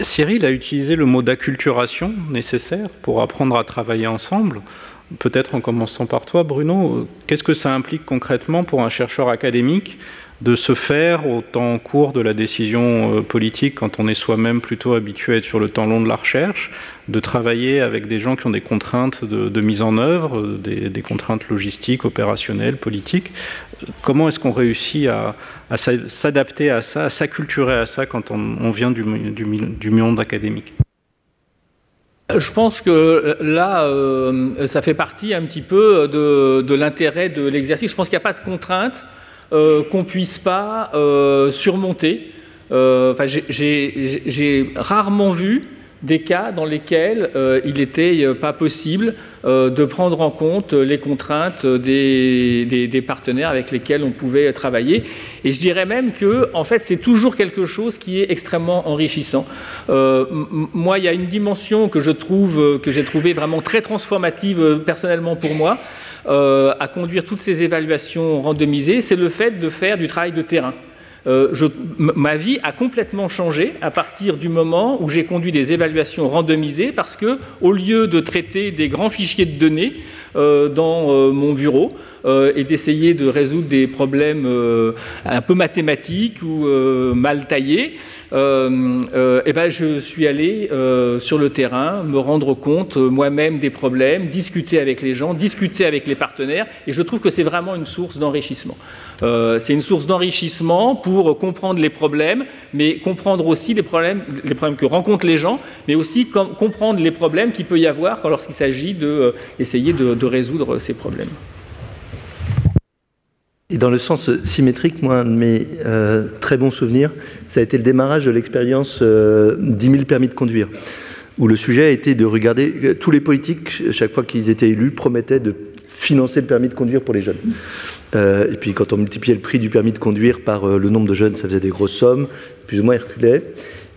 [SPEAKER 3] Cyril a utilisé le mot d'acculturation nécessaire pour apprendre à travailler ensemble. Peut-être en commençant par toi, Bruno, qu'est-ce que ça implique concrètement pour un chercheur académique de se faire au temps court de la décision euh, politique, quand on est soi-même plutôt habitué à être sur le temps long de la recherche, de travailler avec des gens qui ont des contraintes de, mise en œuvre, des, contraintes logistiques, opérationnelles, politiques. Comment est-ce qu'on réussit à, s'adapter à ça, à s'acculturer à ça quand on, vient du, monde académique?
[SPEAKER 5] Je pense que là, euh, ça fait partie un petit peu de, l'intérêt de l'exercice. Je pense qu'il n'y a pas de contraintes. Euh, qu'on ne puisse pas euh, surmonter. Euh, j'ai rarement vu des cas dans lesquels il n'était pas possible de prendre en compte les contraintes des, partenaires avec lesquels on pouvait travailler. Et je dirais même que, en fait, c'est toujours quelque chose qui est extrêmement enrichissant. moi, il y a une dimension que je trouve, que j'ai trouvée vraiment très transformative personnellement pour moi. Euh, à conduire toutes ces évaluations randomisées, c'est le fait de faire du travail de terrain. Euh, ma vie a complètement changé à partir du moment où j'ai conduit des évaluations randomisées parce que, au lieu de traiter des grands fichiers de données euh, dans mon bureau et d'essayer de résoudre des problèmes un peu mathématiques ou mal taillés, euh, euh, eh ben, je suis allé euh, sur le terrain me rendre compte moi-même des problèmes, discuter avec les gens, discuter avec les partenaires, et je trouve que c'est vraiment une source d'enrichissement. c'est une source d'enrichissement pour comprendre les problèmes, mais comprendre aussi les problèmes, que rencontrent les gens, mais aussi comprendre les problèmes qu'il peut y avoir lorsqu'il s'agit d'essayer de, de résoudre ces problèmes.
[SPEAKER 4] Et dans le sens symétrique, moi, un de mes euh, très bons souvenirs, ça a été le démarrage de l'expérience euh, 10 000 permis de conduire, où le sujet a été de regarder, euh, tous les politiques, chaque fois qu'ils étaient élus, promettaient de financer le permis de conduire pour les jeunes. Euh, et puis quand on multipliait le prix du permis de conduire par le nombre de jeunes, ça faisait des grosses sommes, plus ou moins herculées.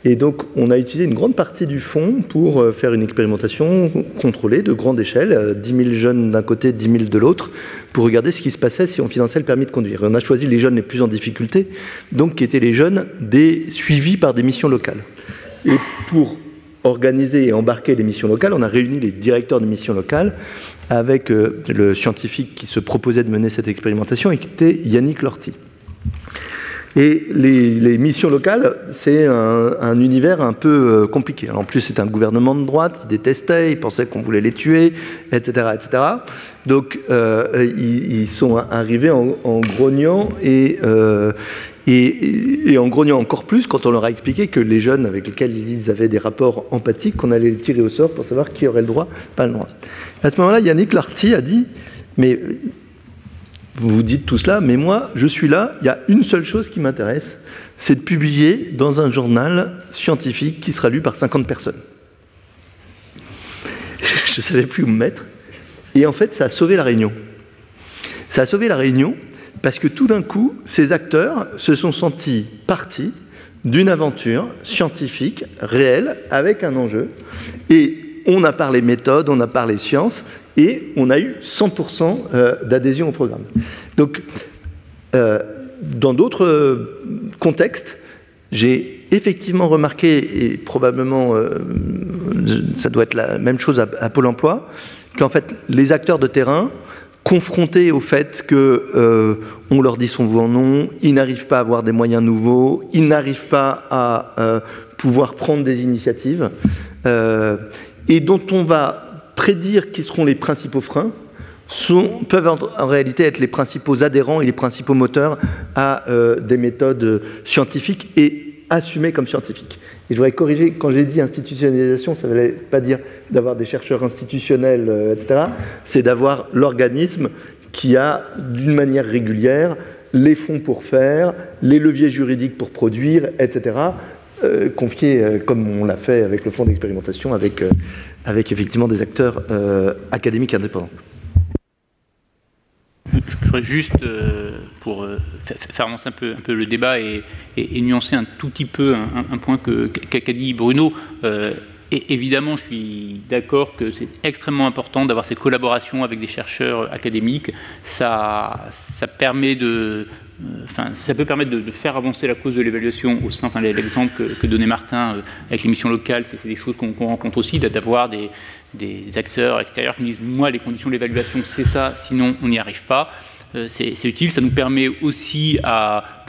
[SPEAKER 4] Et donc, on a utilisé une grande partie du fonds pour euh, faire une expérimentation contrôlée de grande échelle, 10 euh, 000 jeunes d'un côté, 10 000 de l'autre, pour regarder ce qui se passait si on finançait le permis de conduire. On a choisi les jeunes les plus en difficulté, donc qui étaient les jeunes suivis par des missions locales. Et pour organiser et embarquer les missions locales, on a réuni les directeurs de missions locales avec euh, le scientifique qui se proposait de mener cette expérimentation et qui était Yannick Lorty. Et les, missions locales, c'est un, univers un peu euh, compliqué. en plus, c'est un gouvernement de droite, ils détestaient, ils pensaient qu'on voulait les tuer, etc. etc. Donc, euh, ils, sont arrivés en, grognant euh, et, et, en grognant encore plus quand on leur a expliqué que les jeunes avec lesquels ils avaient des rapports empathiques, qu'on allait les tirer au sort pour savoir qui aurait le droit, pas le droit. À ce moment-là, Yannick Larty a dit Mais vous vous dites tout cela, mais moi, je suis là, il y a une seule chose qui m'intéresse, c'est de publier dans un journal scientifique qui sera lu par 50 personnes. je ne savais plus où me mettre. Et en fait, ça a sauvé la Réunion. Ça a sauvé la Réunion parce que tout d'un coup, ces acteurs se sont sentis partis d'une aventure scientifique réelle avec un enjeu. Et on a parlé méthode, on a parlé science, et on a eu 100% euh, d'adhésion au programme. Donc, euh, dans d'autres contextes, j'ai effectivement remarqué, et probablement euh, ça doit être la même chose à, Pôle Emploi, qu'en fait les acteurs de terrain confrontés au fait que euh, on leur dit souvent non, ils n'arrivent pas à avoir des moyens nouveaux, ils n'arrivent pas à euh, pouvoir prendre des initiatives, euh, et dont on va prédire qui seront les principaux freins, sont, peuvent en, réalité être les principaux adhérents et les principaux moteurs à euh, des méthodes scientifiques et assumées comme scientifiques. Et je voudrais corriger, quand j'ai dit institutionnalisation, ça ne veut pas dire d'avoir des chercheurs institutionnels, euh, etc. C'est d'avoir l'organisme qui a, d'une manière régulière, les fonds pour faire, les leviers juridiques pour produire, etc. Euh, confiés, euh, comme on l'a fait avec le fonds d'expérimentation, avec, euh, effectivement des acteurs académiques indépendants.
[SPEAKER 6] Je voudrais juste, pour faire avancer un peu, le débat et, nuancer un tout petit peu un, point qu'a qu dit Bruno, et évidemment, je suis d'accord que c'est extrêmement important d'avoir ces collaborations avec des chercheurs académiques. Ça, ça permet de, enfin, ça peut permettre de, faire avancer la cause de l'évaluation au sein, enfin, l'exemple que, donnait Martin euh, avec les missions locales, c'est des choses qu'on qu rencontre aussi, d'avoir des, acteurs extérieurs qui disent moi les conditions de l'évaluation c'est ça, sinon on n'y arrive pas. Euh, c'est utile, ça nous permet aussi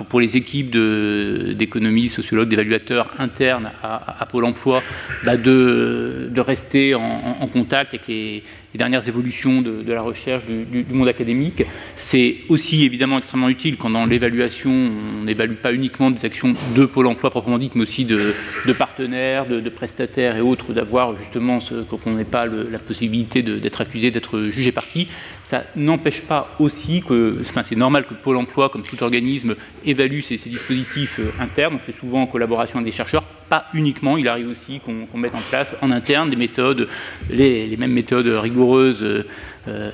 [SPEAKER 6] pour, les équipes d'économie, sociologues, d'évaluateurs internes à, Pôle emploi bah de, rester en, contact avec les, dernières évolutions de, la recherche du, monde académique. C'est aussi évidemment extrêmement utile quand dans l'évaluation, on n'évalue pas uniquement des actions de Pôle emploi proprement dites, mais aussi de, partenaires, de, prestataires et autres, d'avoir justement ce qu'on n'ait pas la possibilité d'être accusé, d'être jugé parti. Ça n'empêche pas aussi que, enfin, c'est normal que Pôle emploi, comme tout organisme, évalue ces dispositifs euh, internes. On fait souvent en collaboration avec des chercheurs, pas uniquement. Il arrive aussi qu'on qu mette en place en interne des méthodes, les, mêmes méthodes rigoureuses. Euh,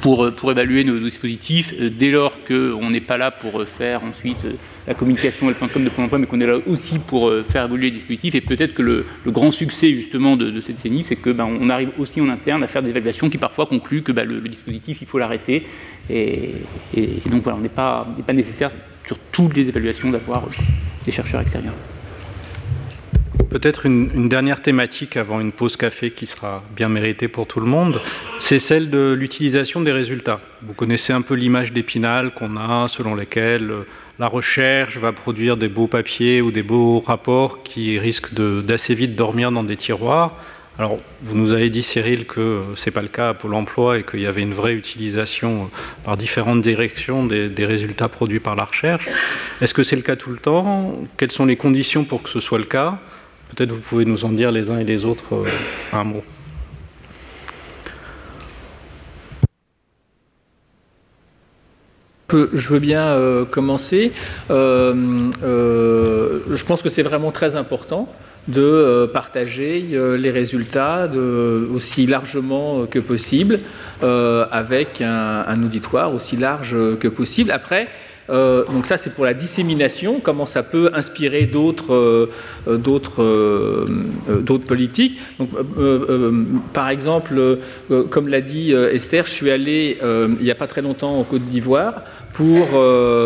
[SPEAKER 6] pour, pour, évaluer nos, dispositifs, euh, dès lors qu'on n'est pas là pour faire ensuite euh, la communication et le de Pôle mais qu'on est là aussi pour euh, faire évoluer les dispositifs. Et peut-être que le, grand succès justement de, cette décennie, c'est que ben, on arrive aussi en interne à faire des évaluations qui parfois concluent que ben, le, dispositif, il faut l'arrêter. Et, donc voilà, on n'est pas nécessaire sur toutes les évaluations d'avoir des chercheurs extérieurs.
[SPEAKER 3] Peut-être une, dernière thématique avant une pause café qui sera bien méritée pour tout le monde, c'est celle de l'utilisation des résultats. Vous connaissez un peu l'image d'Épinal qu'on a, selon laquelle euh, la recherche va produire des beaux papiers ou des beaux rapports qui risquent d'assez vite dormir dans des tiroirs. Alors, vous nous avez dit, Cyril, que euh, ce n'est pas le cas à Pôle emploi et qu'il y avait une vraie utilisation euh, par différentes directions des, des résultats produits par la recherche. Est-ce que c'est le cas tout le temps? Quelles sont les conditions pour que ce soit le cas? Peut-être vous pouvez nous en dire les uns et les autres euh, un mot.
[SPEAKER 5] Je veux bien euh, commencer. Euh, je pense que c'est vraiment très important de partager les résultats aussi largement que possible avec un, un, auditoire aussi large que possible. Après, euh, donc ça, c'est pour la dissémination, comment ça peut inspirer d'autres euh, euh, d'autres politiques. Par exemple, comme l'a dit Esther, je suis allé il n'y a pas très longtemps en Côte d'Ivoire pour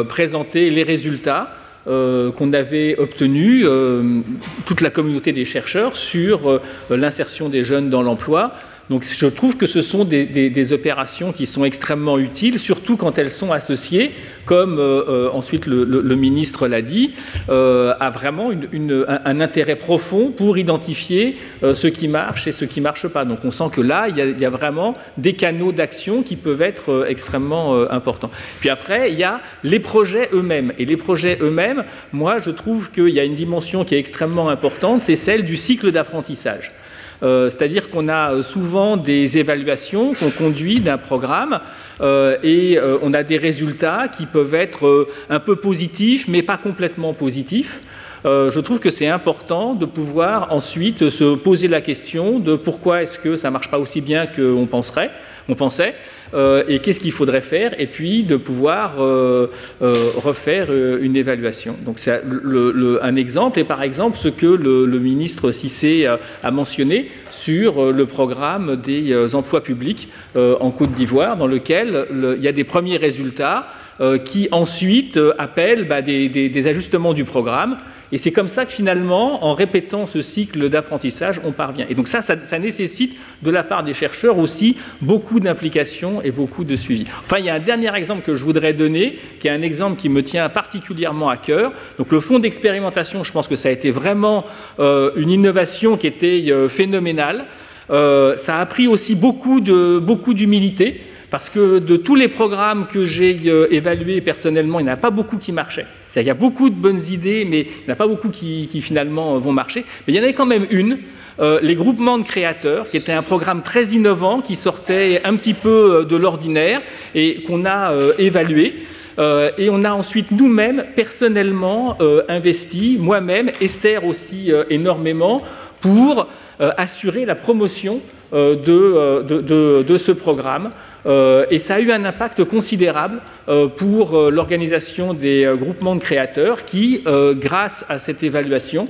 [SPEAKER 5] présenter les résultats euh, qu'on avait obtenu, euh, toute la communauté des chercheurs, sur euh, l'insertion des jeunes dans l'emploi. Donc je trouve que ce sont des, opérations qui sont extrêmement utiles, surtout quand elles sont associées, comme euh, ensuite le, ministre l'a dit, euh, à vraiment une, une, un, intérêt profond pour identifier euh, ce qui marche et ce qui ne marche pas. Donc on sent que là, il y a, vraiment des canaux d'action qui peuvent être euh, extrêmement euh, importants. Puis après, il y a les projets eux-mêmes. Et les projets eux-mêmes, moi, je trouve qu'il y a une dimension qui est extrêmement importante, c'est celle du cycle d'apprentissage. Euh, C'est-à-dire qu'on a souvent des évaluations qu'on conduit d'un programme euh, et euh, on a des résultats qui peuvent être euh, un peu positifs, mais pas complètement positifs. je trouve que c'est important de pouvoir ensuite se poser la question de pourquoi est-ce que ça ne marche pas aussi bien qu'on penserait, on pensait, euh, et qu'est-ce qu'il faudrait faire, et puis de pouvoir euh, euh, refaire une évaluation. Donc c'est un exemple, et par exemple ce que le, ministre Cissé a, mentionné sur le programme des emplois publics en Côte d'Ivoire, dans lequel il y a des premiers résultats qui ensuite appellent bah, des ajustements du programme et c'est comme ça que finalement, en répétant ce cycle d'apprentissage, on parvient. Et donc ça, ça, nécessite de la part des chercheurs aussi beaucoup d'implication et beaucoup de suivi. Enfin, il y a un dernier exemple que je voudrais donner, qui est un exemple qui me tient particulièrement à cœur. Donc le fonds d'expérimentation, je pense que ça a été vraiment euh, une innovation qui était euh, phénoménale. Euh, ça a pris aussi beaucoup d'humilité. Beaucoup parce que de tous les programmes que j'ai évalués personnellement, il n'y en a pas beaucoup qui marchaient. Il y a beaucoup de bonnes idées, mais il n'y en a pas beaucoup qui, finalement vont marcher. Mais il y en avait quand même une, euh, les groupements de créateurs, qui était un programme très innovant, qui sortait un petit peu euh, de l'ordinaire et qu'on a euh, évalué. et on a ensuite nous-mêmes personnellement investi, moi-même, Esther aussi énormément, pour assurer la promotion de, ce programme. Euh, et ça a eu un impact considérable euh, pour euh, l'organisation des groupements de créateurs qui, grâce à cette évaluation,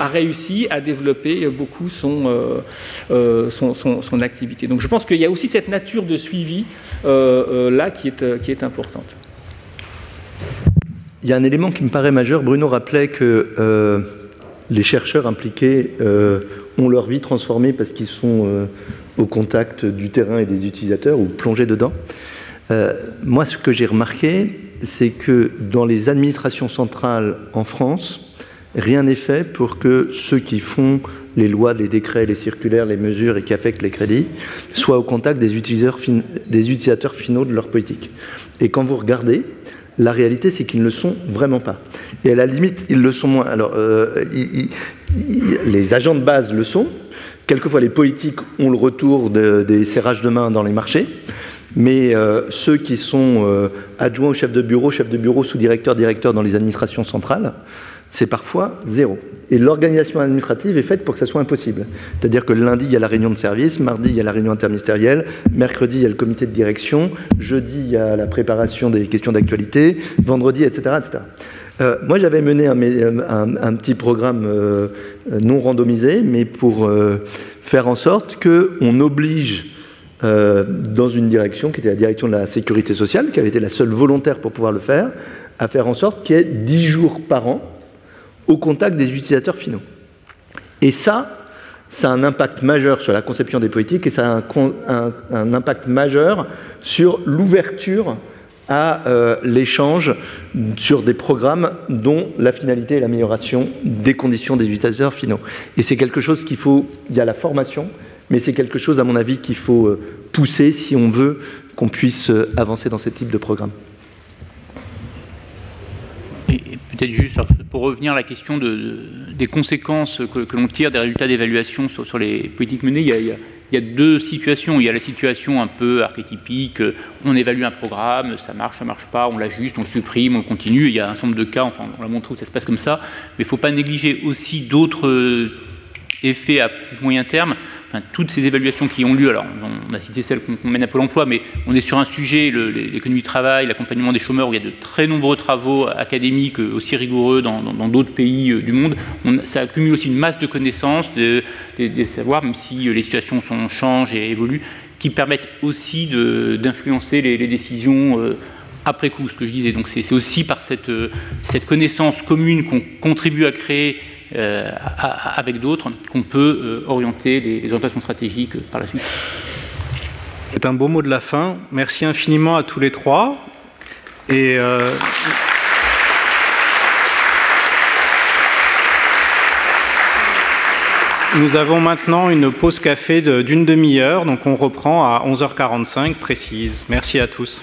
[SPEAKER 5] a réussi à développer beaucoup son, son, activité. Donc je pense qu'il y a aussi cette nature de suivi là qui est, qui est importante.
[SPEAKER 4] Il y a un élément qui me paraît majeur. Bruno rappelait que les chercheurs impliqués ont leur vie transformée parce qu'ils sont au contact du terrain et des utilisateurs ou plonger dedans. Euh, moi, ce que j'ai remarqué, c'est que dans les administrations centrales en France, rien n'est fait pour que ceux qui font les lois, les décrets, les circulaires, les mesures et qui affectent les crédits soient au contact des utilisateurs, des utilisateurs finaux de leur politique. Et quand vous regardez, la réalité, c'est qu'ils ne le sont vraiment pas. Et à la limite, ils le sont moins. Alors, euh, les agents de base le sont, Quelquefois, les politiques ont le retour des serrages de main dans les marchés, mais euh, ceux qui sont euh, adjoints au chef de bureau, chef de bureau, sous-directeur, directeur dans les administrations centrales, c'est parfois zéro. Et l'organisation administrative est faite pour que ça soit impossible. C'est-à-dire que lundi, il y a la réunion de service, mardi, il y a la réunion interministérielle, mercredi, il y a le comité de direction, jeudi, il y a la préparation des questions d'actualité, vendredi, etc. etc. Euh, moi, j'avais mené un, petit programme euh, non randomisé, mais pour euh, faire en sorte qu'on oblige dans une direction, qui était la direction de la sécurité sociale, qui avait été la seule volontaire pour pouvoir le faire, à faire en sorte qu'il y ait 10 jours par an au contact des utilisateurs finaux. Et ça, ça a un impact majeur sur la conception des politiques et ça a un impact majeur sur l'ouverture à euh, l'échange sur des programmes dont la finalité est l'amélioration des conditions des utilisateurs finaux. Et c'est quelque chose qu'il faut, il y a la formation, mais c'est quelque chose, à mon avis, qu'il faut euh, pousser si on veut qu'on puisse euh, avancer dans ce type de programme.
[SPEAKER 6] Et peut-être juste pour revenir à la question de, des conséquences que, l'on tire des résultats d'évaluation sur, les politiques menées, il y a deux situations. Il y a la situation un peu archétypique, euh, on évalue un programme, ça marche, ça marche pas, on l'ajuste, on le supprime, on le continue. Il y a un certain nombre de cas, enfin, on l'a montré où ça se passe comme ça. Mais il ne faut pas négliger aussi d'autres effets à plus moyen terme toutes ces évaluations qui ont lieu, alors on a cité celles qu'on mène à Pôle emploi, mais on est sur un sujet, l'économie du travail, l'accompagnement des chômeurs, où il y a de très nombreux travaux académiques euh, aussi rigoureux dans d'autres pays euh, du monde. ça accumule aussi une masse de connaissances, des de, savoirs, même si euh, les situations changent et évoluent, qui permettent aussi d'influencer les, décisions après coup, ce que je disais. Donc c'est aussi par cette connaissance commune qu'on contribue à créer euh, avec d'autres qu'on peut euh, orienter les, orientations stratégiques par la suite.
[SPEAKER 3] C'est un beau mot de la fin. Merci infiniment à tous les trois. Et euh, nous avons maintenant une pause café d'une demi-heure, donc on reprend à 11h45 précise. Merci à tous.